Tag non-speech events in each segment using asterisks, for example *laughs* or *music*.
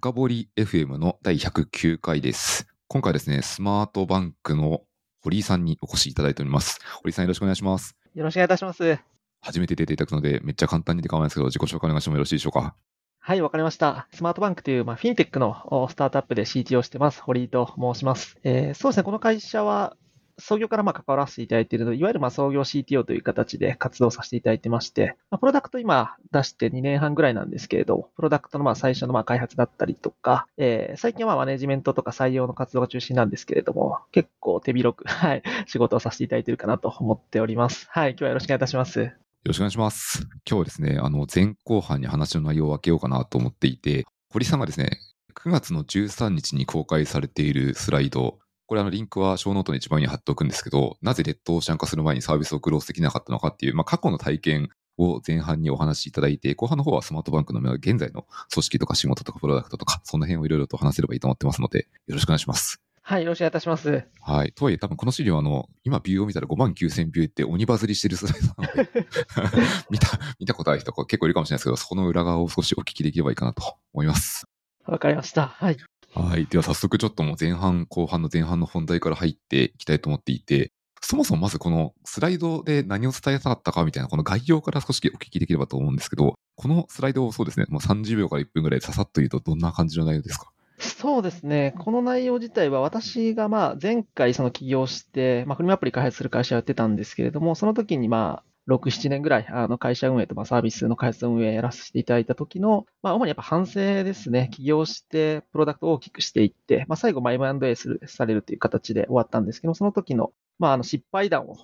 深掘り FM の第109回です。今回ですね、スマートバンクの堀井さんにお越しいただいております。堀井さんよろしくお願いします。よろしくお願いいたします。初めて出ていただくので、めっちゃ簡単にで構わないですけど、自己紹介お願いしてもよろしいでしょうか？はい、わかりました。スマートバンクという、まあ、フィンテックのおスタートアップで CTO をしてます。堀井と申します。えーそうですね、この会社は、創業からまあ関わらせていただいているので、いわゆるまあ創業 CTO という形で活動させていただいてまして、まあ、プロダクト今出して2年半ぐらいなんですけれど、プロダクトのまあ最初のまあ開発だったりとか、えー最近はマネジメントとか採用の活動が中心なんですけれども、結構手広く、*laughs* はい、仕事をさせていただいているかなと思っております。はい、今日はよろしくお願いいたします。よろしくお願いします。今日はですね、あの、前後半に話の内容を分けようかなと思っていて、堀さんがですね、9月の13日に公開されているスライド、これあのリンクはショーノートの一番に貼っておくんですけど、なぜレッドオーシャン化する前にサービスをクローズできなかったのかっていう、まあ、過去の体験を前半にお話しいただいて、後半の方はスマートバンクの現在の組織とか仕事とかプロダクトとか、その辺をいろいろと話せればいいと思ってますので、よろしくお願いします。はい、よろしくお願いいたします。はい。とはいえ、多分この資料、あの、今ビューを見たら5万9000ビューって鬼バズりしてるスライドなので、*laughs* 見た、見たことある人結構いるかもしれないですけど、そこの裏側を少しお聞きできればいいかなと思います。わかりました。はい。はい。では早速ちょっともう前半、後半の前半の本題から入っていきたいと思っていて、そもそもまずこのスライドで何を伝えたかったかみたいなこの概要から少しお聞きできればと思うんですけど、このスライドをそうですね、もう30秒から1分ぐらいささっと言うとどんな感じの内容ですか？そうですね。この内容自体は私がまあ前回その起業して、まあフリマアプリ開発する会社をやってたんですけれども、その時にまあ6、7年ぐらいあの会社運営とまあサービスの開発運営やらせていただいた時の、まあ主にやっぱ反省ですね。起業してプロダクトを大きくしていって、まあ最後まあ M&A するされるという形で終わったんですけど、その時のまああの失敗談を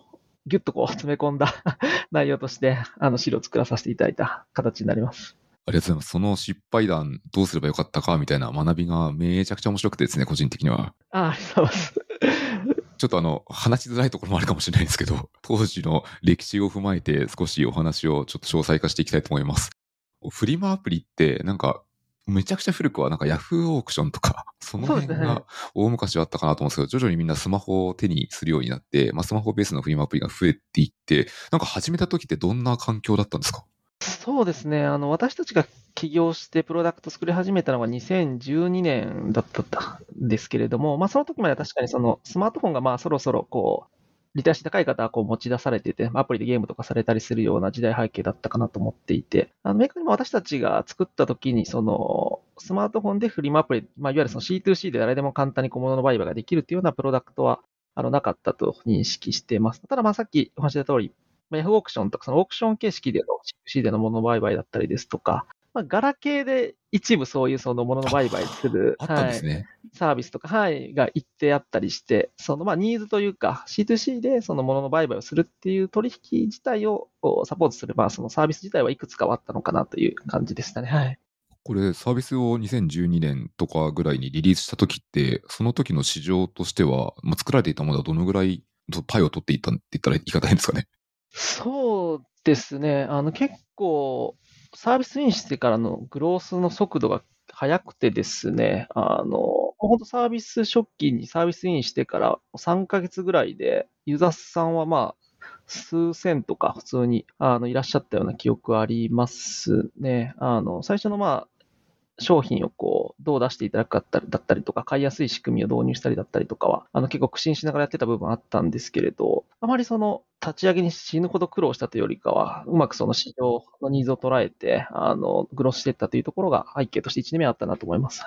ギュッとこう *laughs* 詰め込んだ *laughs* 内容としてあの資料を作らさせていただいた形になります。ありがとうございます。その失敗談どうすればよかったかみたいな学びがめちゃくちゃ面白くてですね、個人的には。あありがとうございます。ちょっとあの、話しづらいところもあるかもしれないですけど、*laughs* 当時の歴史を踏まえて少しお話をちょっと詳細化していきたいと思います。フリマアプリってなんか、めちゃくちゃ古くはなんかヤフーオークションとか、*laughs* その辺が大昔はあったかなと思うんですけど、徐々にみんなスマホを手にするようになって、まあ、スマホベースのフリマアプリが増えていって、なんか始めた時ってどんな環境だったんですか？そうですね。あの、私たちが起業してプロダクト作り始めたのが2012年だったんですけれども、まあその時までは確かにそのスマートフォンがまあそろそろこう、リテラシー高い方はこう持ち出されてて、アプリでゲームとかされたりするような時代背景だったかなと思っていて、あの、メーカーにも私たちが作った時に、その、スマートフォンでフリマアプリ、まあいわゆるその C2C で誰でも簡単に小物の売買ができるっていうようなプロダクトは、あの、なかったと認識してます。ただまあさっきお話した通り、まオークションとか、そのオークション形式での C2C での物売買だったりですとか、まあ、ガラケーで一部そういうその物の売買する。サービスとか、はい、が一定あったりして、そのまあニーズというか、C2C でその物の売買をするっていう取引自体をサポートする、まあそのサービス自体はいくつかはあったのかなという感じでしたね。はい。これサービスを2012年とかぐらいにリリースした時って、その時の市場としては、まあ、作られていたものはどのぐらいパイを取っていったって言ったら言い方変ですかね。そうですね。あの結構、サービスインしてからのグロースの速度が速くてですね、あの、本当サービス初期にサービスインしてから3ヶ月ぐらいで、ユーザーさんはまあ、数千とか普通にあのいらっしゃったような記憶ありますね。あの、最初のまあ、商品をこう、どう出していただくかだったりとか、買いやすい仕組みを導入したりだったりとかは、あの結構苦心しながらやってた部分あったんですけれど、あまりその立ち上げに死ぬほど苦労したというよりかは、うまくその市場のニーズを捉えて、あの、グロスしていったというところが背景として1年目あったなと思います。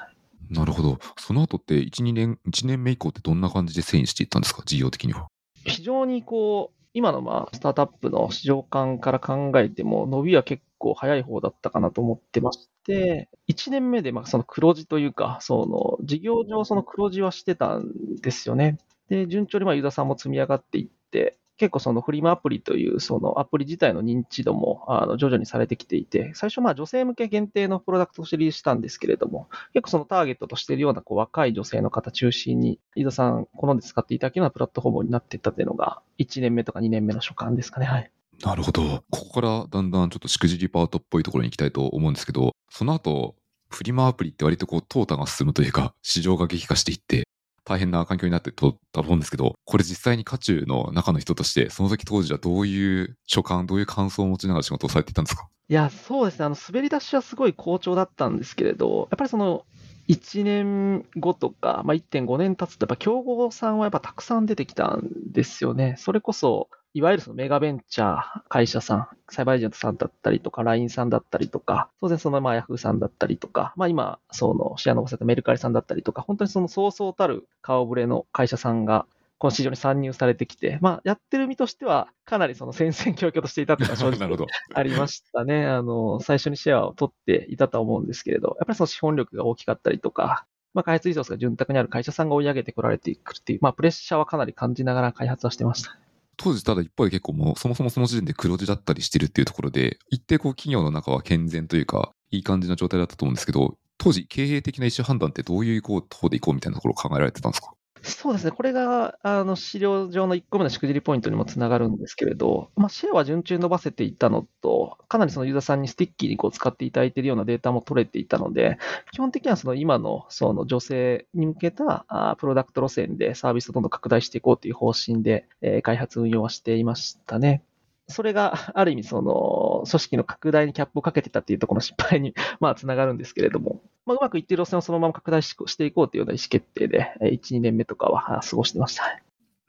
なるほど。その後って1、2年、1年目以降ってどんな感じで遷移していったんですか？事業的には。非常にこう、今のまあスタートアップの市場感から考えても、伸びは結構早い方だったかなと思ってまして、1年目でまあその黒字というか、その事業上その黒字はしてたんですよね。で、順調にまあユーザーさんも積み上がっていって、結構そのフリマアプリというそのアプリ自体の認知度もあの徐々にされてきていて、最初まあ女性向け限定のプロダクトとしてリースしたんですけれども、結構そのターゲットとしているようなこう若い女性の方中心に、ユーザーさん好んで使っていただけるようなプラットフォームになっていったというのが、1年目とか2年目の所感ですかね。はい。なるほど。ここからだんだんちょっとしくじりパートっぽいところに行きたいと思うんですけど、その後、フリマアプリって割とこう、淘汰が進むというか、市場が激化していって、大変な環境になってとだと思うんですけど、これ実際に渦中の中の人として、その時当時はどういう所感、どういう感想を持ちながら仕事をされていたんですか？いや、そうですね。あの、滑り出しはすごい好調だったんですけれど、やっぱりその、1年後とか、まあ、1.5年経つと、やっぱ競合さんはやっぱたくさん出てきたんですよね。それこそ、いわゆるそのメガベンチャー会社さん、サイバーエージェントさんだったりとか、LINE さんだったりとか、当然そのまあヤフーさんだったりとか、まあ今、そのシェア伸ばせたメルカリさんだったりとか、本当にそのそうそうたる顔ぶれの会社さんが、この市場に参入されてきて、まあ、やってる身としては、かなりその戦々恐々としていたというのは正直 *laughs* ありましたね。あの、最初にシェアを取っていたとは思うんですけれど、やっぱりその資本力が大きかったりとか、まあ、開発リソースが潤沢にある会社さんが追い上げてこられていくっていう、まあ、プレッシャーはかなり感じながら開発はしてました。当時ただ一方で結構もうそもそもその時点で黒字だったりしてるっていうところで、一定こう企業の中は健全というか、いい感じの状態だったと思うんですけど、当時経営的な意思判断ってどういう方でいこうみたいなところを考えられてたんですか？そうですね。これが、あの、資料上の1個目のしくじりポイントにもつながるんですけれど、まあ、シェアは順調に伸ばせていたのと、かなりそのユーザーさんに sticky にこう使っていただいているようなデータも取れていたので、基本的にはその今のその女性に向けたあプロダクト路線でサービスをどんどん拡大していこうという方針で、えー、開発運用はしていましたね。それが *laughs* ある意味その組織の拡大にキャップをかけてたっていうところの失敗に *laughs* まあつながるんですけれども、まあ、うまくいっている路線をそのまま拡大していこうというような意思決定で、1、2年目とかは過ごしてました。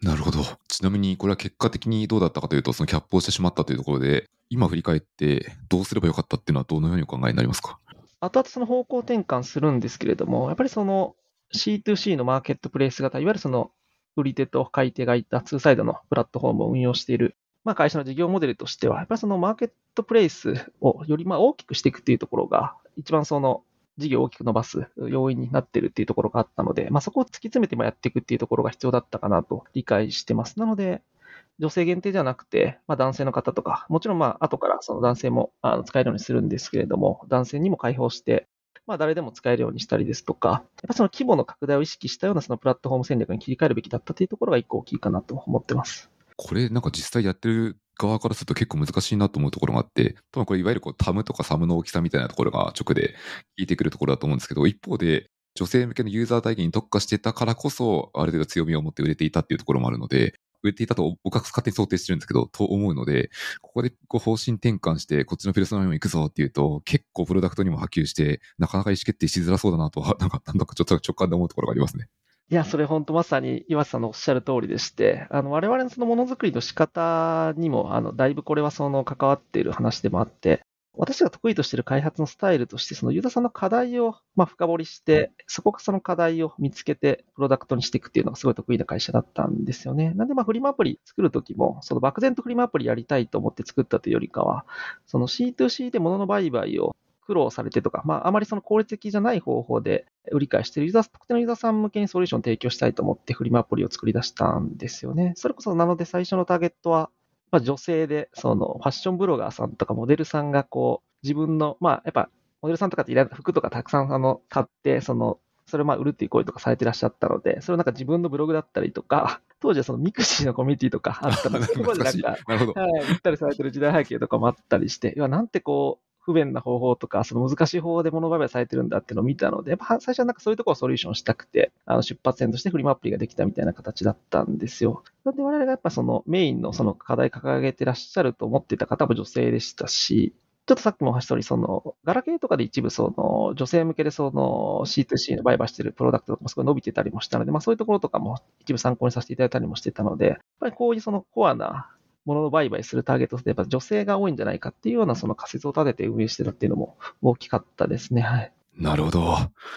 なるほど。ちなみにこれは結果的にどうだったかというと、そのキャップをしてしまったというところで、今振り返ってどうすればよかったっていうのはどのようにお考えになりますか？後々その方向転換するんですけれども、やっぱりその C2C のマーケットプレイス型、いわゆるその売り手と買い手がいたツーサイドのプラットフォームを運用しているまあ、会社の事業モデルとしては、やっぱりそのマーケットプレイスをよりまあ大きくしていくっていうところが、一番その事業を大きく伸ばす要因になってるっていうところがあったので、まあ、そこを突き詰めてもやっていくっていうところが必要だったかなと理解してます。なので、女性限定じゃなくて、まあ、男性の方とか、もちろんまあ後からその男性もあの使えるようにするんですけれども、男性にも開放して、まあ、誰でも使えるようにしたりですとか、やっぱその規模の拡大を意識したようなそのプラットフォーム戦略に切り替えるべきだったというところが一個大きいかなと思ってます。これなんか実際やってる側からすると結構難しいなと思うところがあって、多分これいわゆるこうタムとかサムの大きさみたいなところが直で聞いてくるところだと思うんですけど、一方で女性向けのユーザー体験に特化してたからこそ、ある程度強みを持って売れていたっていうところもあるので、売れていたと僕は勝手に想定してるんですけど、と思うので、ここでこう方針転換して、こっちのペルソナにも行くぞっていうと、結構プロダクトにも波及して、なかなか意思決定しづらそうだなとは、なんか、なんだかちょっと直感で思うところがありますね。いや、それ本当まさに岩瀬さんのおっしゃる通りでして、あの、我々のそのものづくりの仕方にも、あの、だいぶこれはその関わっている話でもあって、私が得意としている開発のスタイルとして、そのユーザーさんの課題を、まあ、深掘りして、そこがその課題を見つけて、プロダクトにしていくっていうのがすごい得意な会社だったんですよね。なんで、まあ、フリマアプリ作るときも、その漠然とフリマアプリやりたいと思って作ったというよりかは、その C2C で物の売買を苦労されてとか、まあ、あまりその効率的じゃない方法で売り買いしているユーザー、特定のユーザーさん向けにソリューションを提供したいと思ってフリマアプリを作り出したんですよね。それこそなので最初のターゲットは、まあ、女性で、そのファッションブロガーさんとかモデルさんがこう、自分の、まあ、やっぱ、モデルさんとかっていら服とかたくさんあの買って、その、それをまあ売るっていう行為とかされてらっしゃったので、それをなんか自分のブログだったりとか、*laughs* 当時はそのミクシーのコミュニティとかあったので、*laughs* そこでなんか、はい、売ったりされてる時代背景とかもあったりして、いや、なんてこう、不便な方法とか、その難しい方法で物売買されてるんだっていうのを見たので、やっぱ最初はなんかそういうところをソリューションしたくて、あの出発点としてフリマアプリができたみたいな形だったんですよ。なんで我々がやっぱそのメインのその課題掲げてらっしゃると思ってた方も女性でしたし、ちょっとさっきもお話した通り、その、ガラケーとかで一部、その、女性向けでその C2C の売買してるプロダクトとかもすごい伸びてたりもしたので、まあそういうところとかも一部参考にさせていただいたりもしてたので、やっぱりこういうそのコアなものの売買するターゲットってやっぱ女性が多いんじゃないかっていうようなその仮説を立てて運営してたっていうのも大きかったですね。はい。なるほど。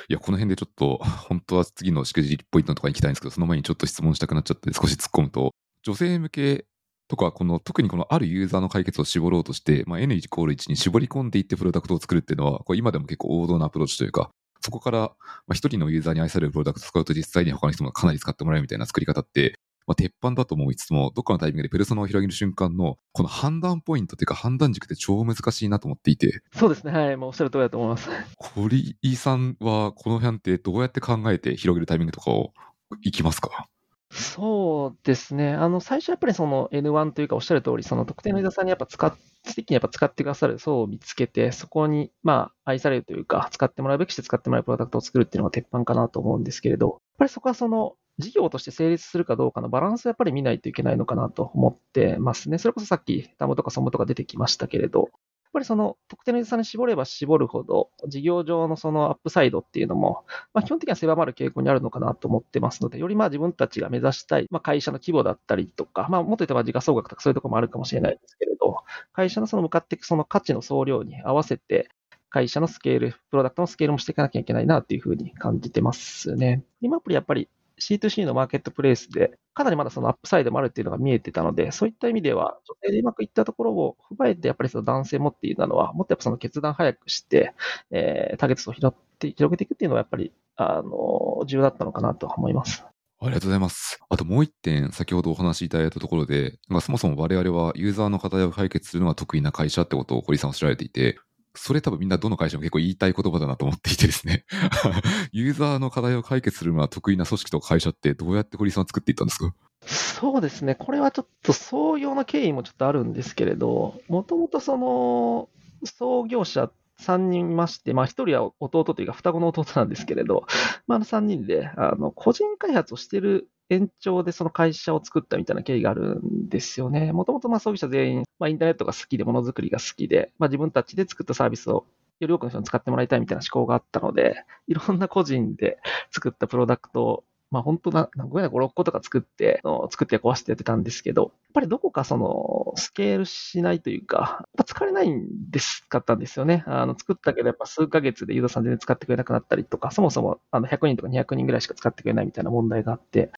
いや、この辺でちょっと、本当は次のしくじりポイントのところに行きたいんですけど、その前にちょっと質問したくなっちゃって少し突っ込むと、女性向けとか、この特にこのあるユーザーの解決を絞ろうとして、まあ、N イコール1に絞り込んでいってプロダクトを作るっていうのは、これ今でも結構王道なアプローチというか、そこから、まあ、一人のユーザーに愛されるプロダクトを使うと実際に他の人もかなり使ってもらえるみたいな作り方って、まあ、鉄板だと思いつつも、どっかのタイミングでペルソナを広げる瞬間の、この判断ポイントというか判断軸って超難しいなと思っていて。そうですね。はい。もうおっしゃる通りだと思います。堀井さんは、この辺ってどうやって考えて広げるタイミングとかをいきますか？そうですね。あの、最初やっぱりその N1 というかおっしゃる通り、その特定のユーザーさんにやっぱ使っ、にやっぱ使ってくださる層を見つけて、そこに、まあ、愛されるというか、使ってもらうべきして使ってもらうプロダクトを作るっていうのが鉄板かなと思うんですけれど、やっぱりそこはその、事業として成立するかどうかのバランスをやっぱり見ないといけないのかなと思ってますね。それこそさっきタムとかソムとか出てきましたけれど、やっぱりその特定のユーザーに絞れば絞るほど、事業上のそのアップサイドっていうのも、まあ、基本的には狭まる傾向にあるのかなと思ってますので、よりまあ自分たちが目指したい、まあ、会社の規模だったりとか、まあ、もっと言えば時価総額とかそういうところもあるかもしれないですけれど、会社のその向かっていくその価値の総量に合わせて、会社のスケール、プロダクトのスケールもしていかなきゃいけないなっていうふうに感じてますね。今アプリやっぱり C2C のマーケットプレイスで、かなりまだそのアップサイドもあるっていうのが見えてたので、そういった意味では、女性でうまくいったところを踏まえて、やっぱりその男性もっていうのは、もっとやっぱその決断早くして、えー、ターゲットを広って広げていくっていうのは、やっぱり、あの、重要だったのかなと思います。ありがとうございます。あともう一点、先ほどお話しいただいたところで、そもそも我々はユーザーの課題を解決するのが得意な会社ってことを堀さんおっしゃられていて、それ多分みんなどの会社も結構言いたい言葉だなと思っていてですね *laughs* ユーザーの課題を解決するのは得意な組織とか会社ってどうやって堀さん作っていったんですか？そうですね。これはちょっと創業の経緯もちょっとあるんですけれど、もともとその創業者3人いまして、まあ1人は弟というか双子の弟なんですけれど、まあ3人であの個人開発をしている延長でその会社を作ったみたいな経緯があるんですよね。もともとまあ創業者全員、まあ、インターネットが好きで、ものづくりが好きで、まあ、自分たちで作ったサービスをより多くの人に使ってもらいたいみたいな思考があったので、いろんな個人で作ったプロダクトをまあ本当な、5や5、6個とか作って、作って壊してやってたんですけど、やっぱりどこかその、スケールしないというか、やっぱ疲れないんですかったんですよね。あの、作ったけどやっぱ数ヶ月でユーザーさん全然使ってくれなくなったりとか、そもそもあの100人とか200人ぐらいしか使ってくれないみたいな問題があって、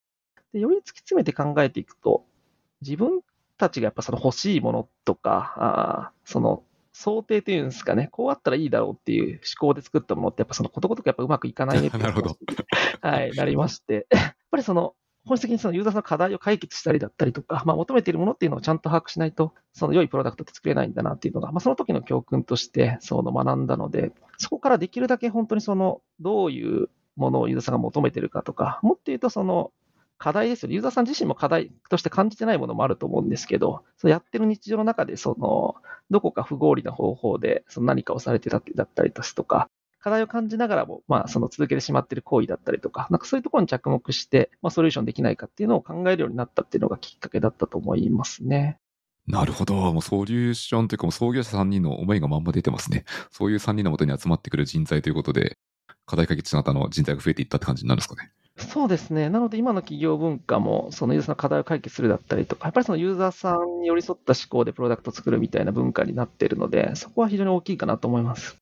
でより突き詰めて考えていくと、自分たちがやっぱその欲しいものとか、あその想定というんですかね、こうあったらいいだろうっていう思考で作ったものって、やっぱそのことごとくやっぱうまくいかないねって *laughs* なるほど。*laughs* はい、なりまして、*laughs* やっぱりその、本質的にそのユーザーさんの課題を解決したりだったりとか、まあ、求めているものっていうのをちゃんと把握しないと、その良いプロダクトって作れないんだなっていうのが、まあ、その時の教訓としてその学んだので、そこからできるだけ本当にその、どういうものをユーザーさんが求めてるかとか、もっと言うとその、課題ですよね。ユーザーさん自身も課題として感じてないものもあると思うんですけど、そやってる日常の中で、その、どこか不合理な方法で、その何かをされてたってだったりですとか、課題を感じながらも、まあ、その続けてしまっている行為だったりとか、なんかそういうところに着目して、まあ、ソリューションできないかっていうのを考えるようになったっていうのがきっかけだったと思いますね。なるほど。もうソリューションというか、創業者3人の思いがまんま出てますね。そういう3人のもとに集まってくる人材ということで、課題解決しながらの人材が増えていったって感じになるんですかね。そうですね。なので、今の企業文化も、そのユーザーの課題を解決するだったりとか、やっぱりそのユーザーさんに寄り添った思考でプロダクトを作るみたいな文化になっているので、そこは非常に大きいかなと思います。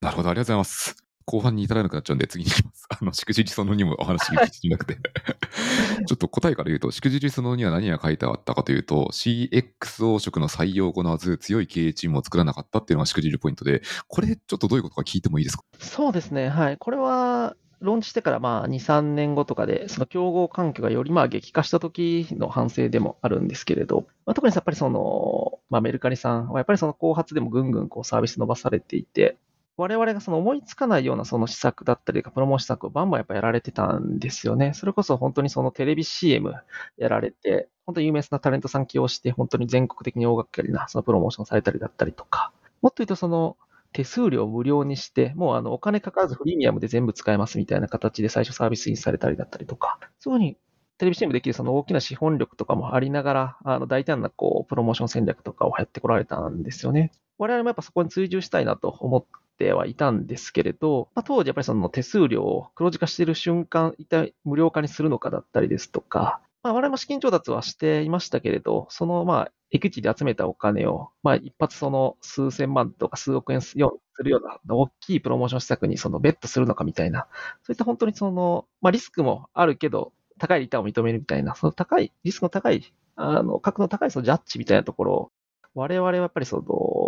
なるほど、ありがとうございます。後半に至らなくなっちゃうんで、次に行きます。*laughs* あの、しくじりその2もお話聞きなくて *laughs* ちょっと答えから言うと、しくじりその2は何が書いてあったかというと、CXO 職の採用を行わず、強い経営チームを作らなかったっていうのがしくじるポイントで、これ、ちょっとどういうことか聞いてもいいですか？そうですね。はい。これは、ローンチしてからまあ2、3年後とかで、その競合環境がよりまあ激化した時の反省でもあるんですけれど、まあ、特にやっぱりその、まあ、メルカリさんはやっぱりその後発でもぐんぐんこうサービス伸ばされていて、我々がその思いつかないようなその施策だったりプロモーション施策をバンバンやっぱやられてたんですよね。それこそ本当にそのテレビ CM やられて、本当に有名なタレントさん起用して、本当に全国的に大掛かりなそのプロモーションされたりだったりとか、もっと言うとその手数料無料にして、もうあのお金かからずフリーミアムで全部使えますみたいな形で最初サービスインされたりだったりとか、そういうふうにテレビ CM できるその大きな資本力とかもありながら、あの大胆なこうプロモーション戦略とかをやってこられたんですよね。我々もやっぱそこに追従したいなと思ってはいたんですけれど、まあ、当時やっぱりその手数料を黒字化している瞬間、一体無料化にするのかだったりですとか、まあ、我々も資金調達はしていましたけれど、そのまあエクイティで集めたお金を、まあ、一発その数千万とか数億円するような大きいプロモーション施策にそのベットするのかみたいな、そういった本当にその、まあ、リスクもあるけど、高いリターンを認めるみたいな、その高い、リスクの高い、あの、格の高いそのジャッジみたいなところを、我々はやっぱりそ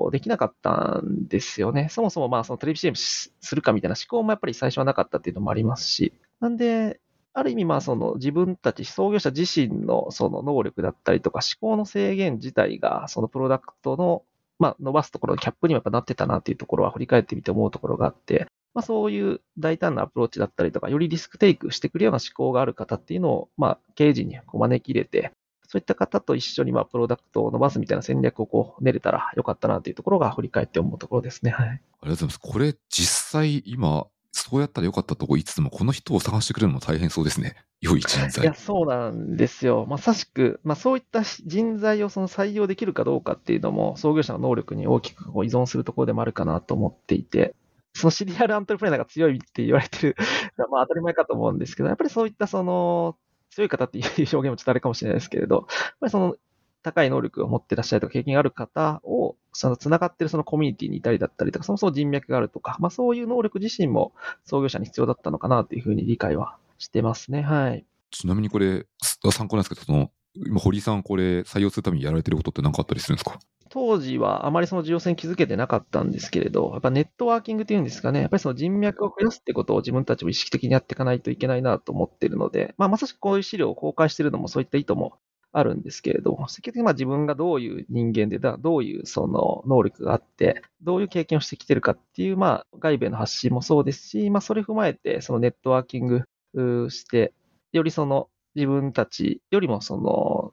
の、できなかったんですよね。そもそもまあそのテレビ CM するかみたいな思考もやっぱり最初はなかったっていうのもありますし、なんで、ある意味、まあ、その自分たち創業者自身のその能力だったりとか思考の制限自体が、そのプロダクトの、まあ、伸ばすところのキャップにもやっぱなってたなっていうところは振り返ってみて思うところがあって、まあ、そういう大胆なアプローチだったりとか、よりリスクテイクしてくるような思考がある方っていうのを、まあ、経営陣にこう招き入れて、そういった方と一緒にまあプロダクトを伸ばすみたいな戦略をこう練れたらよかったなというところが振り返って思うところですね。はい。ありがとうございます。これ実際今そうやったらよかったと言いつつも、この人を探してくれるのも大変そうですね。*laughs* 良い人材。いや、そうなんですよ。まさしく、まあ、そういった人材をその採用できるかどうかっていうのも、創業者の能力に大きく依存するところでもあるかなと思っていて、そのシリアルアントレプレナーが強いって言われてる、*laughs* まあ当たり前かと思うんですけど、やっぱりそういったその、強い方っていう表現もちょっとあれかもしれないですけれど、やっぱりその高い能力を持ってらっしゃるとか経験がある方を、その繋がってるそのコミュニティにいたりだったりとか、そもそも人脈があるとか、まあそういう能力自身も創業者に必要だったのかなというふうに理解はしてますね。はい。ちなみにこれ、参考なんですけど、その、今、堀井さん、これ、採用するためにやられてることって何かあったりするんですか？当時はあまりその重要性に気づけてなかったんですけれど、やっぱネットワーキングっていうんですかね、やっぱりその人脈を増やすってことを自分たちも意識的にやっていかないといけないなと思っているので、まあ、まさしくこういう資料を公開しているのもそういった意図もあるんですけれども、積極的にまあ自分がどういう人間で、どういうその能力があって、どういう経験をしてきてるかっていう、まあ外部への発信もそうですし、まあそれを踏まえて、そのネットワーキングして、よりその自分たちよりも、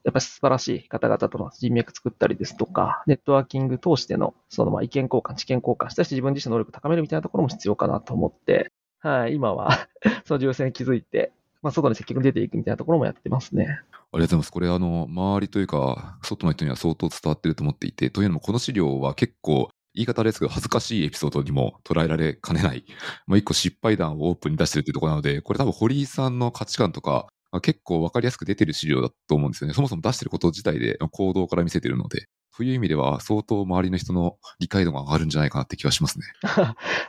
やっぱり素晴らしい方々との人脈作ったりですとか、ネットワーキング通しての、その、まあ、意見交換、知見交換したし、自分自身の能力を高めるみたいなところも必要かなと思って、はい、今はその重要性に気づいて、まあ、外に積極出ていくみたいなところもやってますね。ありがとうございます。これ、あの、周りというか、外の人には相当伝わってると思っていて、というのも、この資料は結構、言い方ですけど、恥ずかしいエピソードにも捉えられかねない、まあ、一個失敗談をオープンに出してるっていうところなので、これ多分堀井さんの価値観とか、結構わかりやすく出てる資料だと思うんですよね。そもそも出してること自体で行動から見せてるので。という意味では、相当周りの人の理解度が上がるんじゃないかなって気がしますね。*laughs*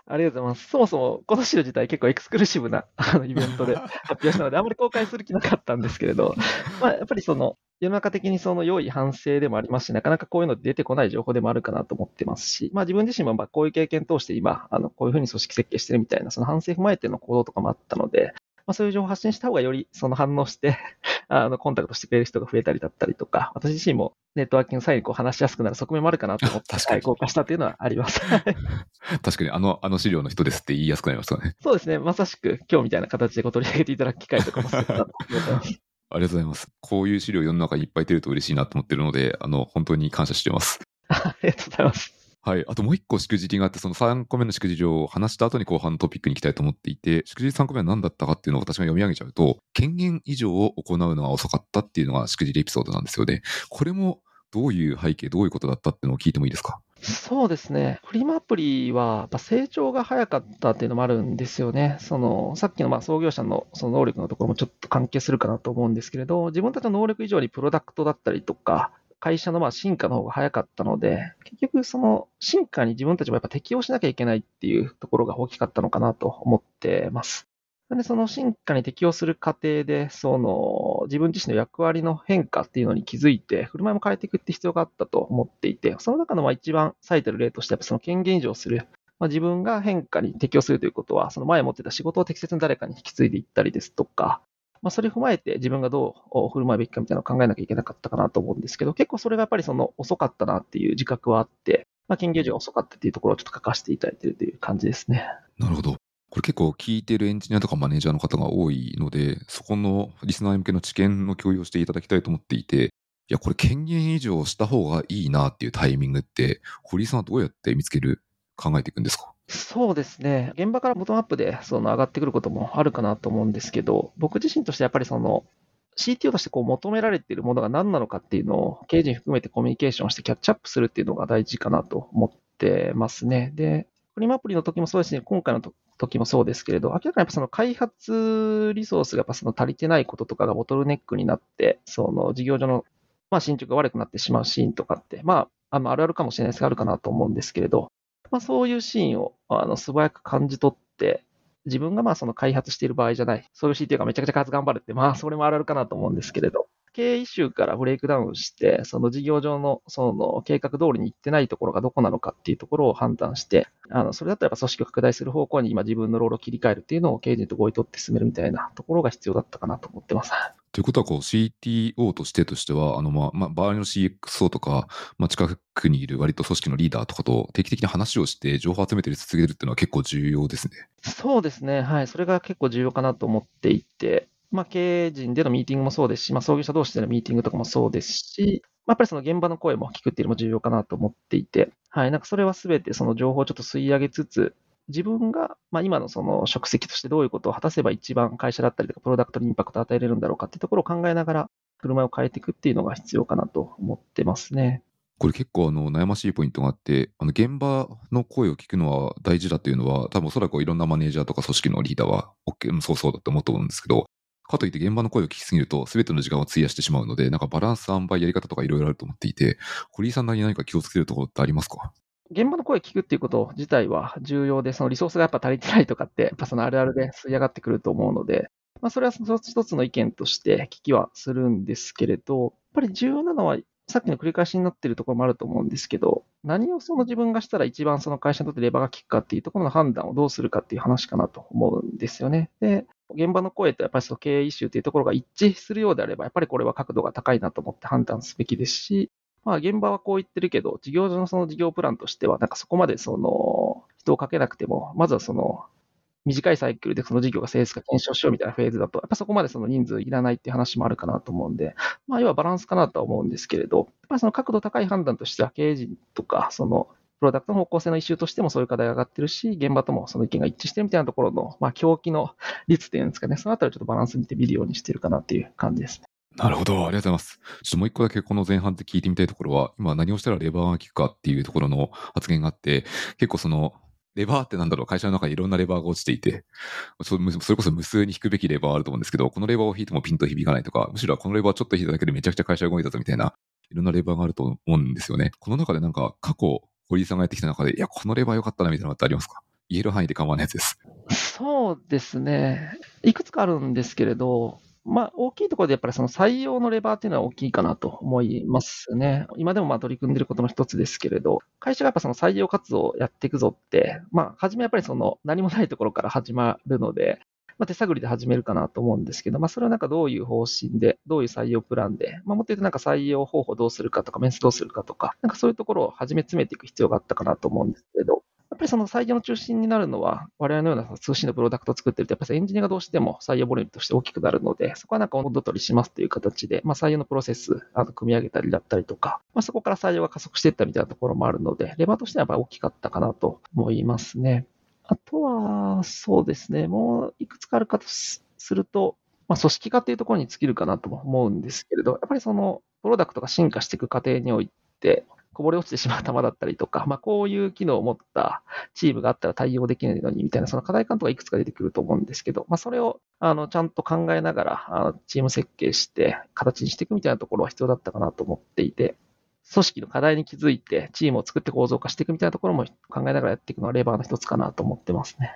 ありがとうございます。そもそも、この資料自体結構エクスクルーシブな *laughs* あのイベントで発表したので、あんまり公開する気なかったんですけれど、*laughs* まあ、やっぱりその、世の中的にその良い反省でもありますし、なかなかこういうの出てこない情報でもあるかなと思ってますし、まあ自分自身もまあこういう経験通して今、あの、こういうふうに組織設計してるみたいな、その反省踏まえての行動とかもあったので、まあ、そういう情報を発信した方がよりその反応して *laughs* あの、コンタクトしてくれる人が増えたりだったりとか、私自身もネットワーキング際にこう話しやすくなる側面もあるかなと思って、*laughs* 確かに。公開したっていうのはあります。*laughs* 確かに、あの、あの資料の人ですって言いやすくなりますかね。そうですね。まさしく今日みたいな形で取り上げていただく機会とかも。ありがとうございます。こういう資料世の中にいっぱい出ると嬉しいなと思ってるので、あの、本当に感謝してます。ありがとうございます。はい。あともう一個しくじりがあって、その3個目のしくじりを話した後に後半のトピックに行きたいと思っていて、しくじり3個目は何だったかっていうのを私が読み上げちゃうと、権限以上を行うのが遅かったっていうのがしくじりエピソードなんですよね。これもどういう背景、どういうことだったっていうのを聞いてもいいですか？そうですね。フリマアプリは成長が早かったっていうのもあるんですよね。その、さっきのまあ創業者のその能力のところもちょっと関係するかなと思うんですけれど、自分たちの能力以上にプロダクトだったりとか、会社のまあ進化の方が早かったので、結局その進化に自分たちもやっぱ適応しなきゃいけないっていうところが大きかったのかなと思ってます。で、その進化に適応する過程で、その自分自身の役割の変化っていうのに気づいて、振る舞いも変えていくって必要があったと思っていて、その中のまあ一番最たる例として、やっぱその権限以上する。まあ、自分が変化に適応するということは、その前持ってた仕事を適切に誰かに引き継いでいったりですとか、まあ、それを踏まえて自分がどう振る舞うべきかみたいなのを考えなきゃいけなかったかなと思うんですけど、結構それがやっぱりその遅かったなっていう自覚はあって、まあ、研究所が遅かったっていうところをちょっと書かせていただいているという感じですね。なるほど。これ結構聞いてるエンジニアとかマネージャーの方が多いので、そこのリスナー向けの知見の共有をしていただきたいと思っていて、いや、これ権限以上した方がいいなっていうタイミングって、堀井さんはどうやって見つける、考えていくんですか？そうですね。現場からボトムアップでその上がってくることもあるかなと思うんですけど、僕自身としてやっぱりその CTO としてこう求められているものが何なのかっていうのを経営陣含めてコミュニケーションしてキャッチアップするっていうのが大事かなと思ってますね。で、フリマアプリの時もそうですね、今回の時もそうですけれど、明らかにやっぱその開発リソースがやっぱその足りてないこととかがボトルネックになって、その事業上のまあ進捗が悪くなってしまうシーンとかって、まあ、あのあるあるかもしれないですが、あるかなと思うんですけれど、まあ、そういうシーンをあの素早く感じ取って、自分がまあその開発している場合じゃない、そういう CTO がめちゃくちゃ開発頑張るって、まあそれもあるかなと思うんですけれど、経営イシューからブレイクダウンして、その事業上のその計画通りに行ってないところがどこなのかっていうところを判断して、あのそれだったらやっぱ組織を拡大する方向に今自分のロールを切り替えるっていうのを経営陣と合意取って進めるみたいなところが必要だったかなと思ってます。ということは、こう、CTO としてとしては、あの、まあ、まあ、場合の CXO とか、まあ、近くにいる割と組織のリーダーとかと定期的に話をして、情報を集めて続けるっていうのは結構重要ですね。そうですね。はい。それが結構重要かなと思っていて、まあ、経営陣でのミーティングもそうですし、まあ、創業者同士でのミーティングとかもそうですし、まあ、やっぱりその現場の声も聞くっていうのも重要かなと思っていて、はい、なんかそれはすべてその情報をちょっと吸い上げつつ、自分が、まあ、今のその職責としてどういうことを果たせば一番会社だったりとか、プロダクトにインパクトを与えれるんだろうかっていうところを考えながら、振る舞いを変えていくっていうのが必要かなと思ってますね。これ結構あの悩ましいポイントがあって、あの現場の声を聞くのは大事だというのは、多分おそらくいろんなマネージャーとか組織のリーダーは OK、そうそうだと思うと思うんですけど、かといって現場の声を聞きすぎると、すべての時間を費やしてしまうので、なんかバランス、塩梅、やり方とかいろいろあると思っていて、堀井さんなりに何か気をつけるところってありますか？現場の声聞くっていうこと自体は重要で、そのリソースがやっぱ足りてないとかって、やっぱそのあるあるで吸い上がってくると思うので、まあ、それは一つの意見として聞きはするんですけれど、やっぱり重要なのは、さっきの繰り返しになっているところもあると思うんですけど、何をその自分がしたら一番その会社にとってレバーが効くかっていうところの判断をどうするかっていう話かなと思うんですよね。で、現場の声とやっぱりその経営イシューというところが一致するようであれば、やっぱりこれは角度が高いなと思って判断すべきですし、まあ現場はこう言ってるけど、事業上のその事業プランとしては、なんかそこまでその人をかけなくても、まずはその短いサイクルでその事業が成立か検証しようみたいなフェーズだと、やっぱそこまでその人数いらないっていう話もあるかなと思うんで、まあ要はバランスかなとは思うんですけれど、やっぱりその角度高い判断としては経営陣とか、そのプロダクトの方向性のイシューとしてもそういう課題が上がってるし、現場ともその意見が一致してるみたいなところの、まあ、狂気の率っていうんですかね、そのあたりをちょっとバランス見てみるようにしてるかなっていう感じですね。なるほど、ありがとうございます。ちょっともう一個だけこの前半で聞いてみたいところは、今何をしたらレバーが効くかっていうところの発言があって、結構その、レバーってなんだろう、会社の中にいろんなレバーが落ちていて、それこそ無数に引くべきレバーあると思うんですけど、このレバーを引いてもピンと響かないとか、むしろこのレバーちょっと引いただけでめちゃくちゃ会社が動いたぞみたいな、いろんなレバーがあると思うんですよね。この中でなんか過去、堀井さんがやってきた中で、いや、このレバー良かったなみたいなのってありますか？言える範囲で構わないやつです。そうですね。いくつかあるんですけれど、まあ、大きいところでやっぱりその採用のレバーっていうのは大きいかなと思いますね。今でもまあ取り組んでることの一つですけれど、会社がやっぱその採用活動をやっていくぞって、まあ、初めやっぱりその何もないところから始まるので、まあ、手探りで始めるかなと思うんですけど、まあ、それはなんかどういう方針で、どういう採用プランで、まあ、もっと言うとなんか採用方法どうするかとか、面接どうするかとか、なんかそういうところを始め詰めていく必要があったかなと思うんですけど、やっぱりその採用の中心になるのは、我々のような通信のプロダクトを作ってると、やっぱりエンジニアがどうしても採用ボリュームとして大きくなるので、そこはなんか温度取りしますという形で、まあ、採用のプロセス、あの組み上げたりだったりとか、まあ、そこから採用が加速していったみたいなところもあるので、レバーとしてはやっぱり大きかったかなと思いますね。あとは、そうですね、もういくつかあるかとすると、まあ、組織化っていうところに尽きるかなとも思うんですけれど、やっぱりそのプロダクトが進化していく過程において、こぼれ落ちてしまう球だったりとか、まあ、こういう機能を持ったチームがあったら対応できないのにみたいな、その課題感とかいくつか出てくると思うんですけど、まあ、それをあのちゃんと考えながらあのチーム設計して形にしていくみたいなところは必要だったかなと思っていて、組織の課題に気づいてチームを作って構造化していくみたいなところも考えながらやっていくのはレバーの一つかなと思ってますね。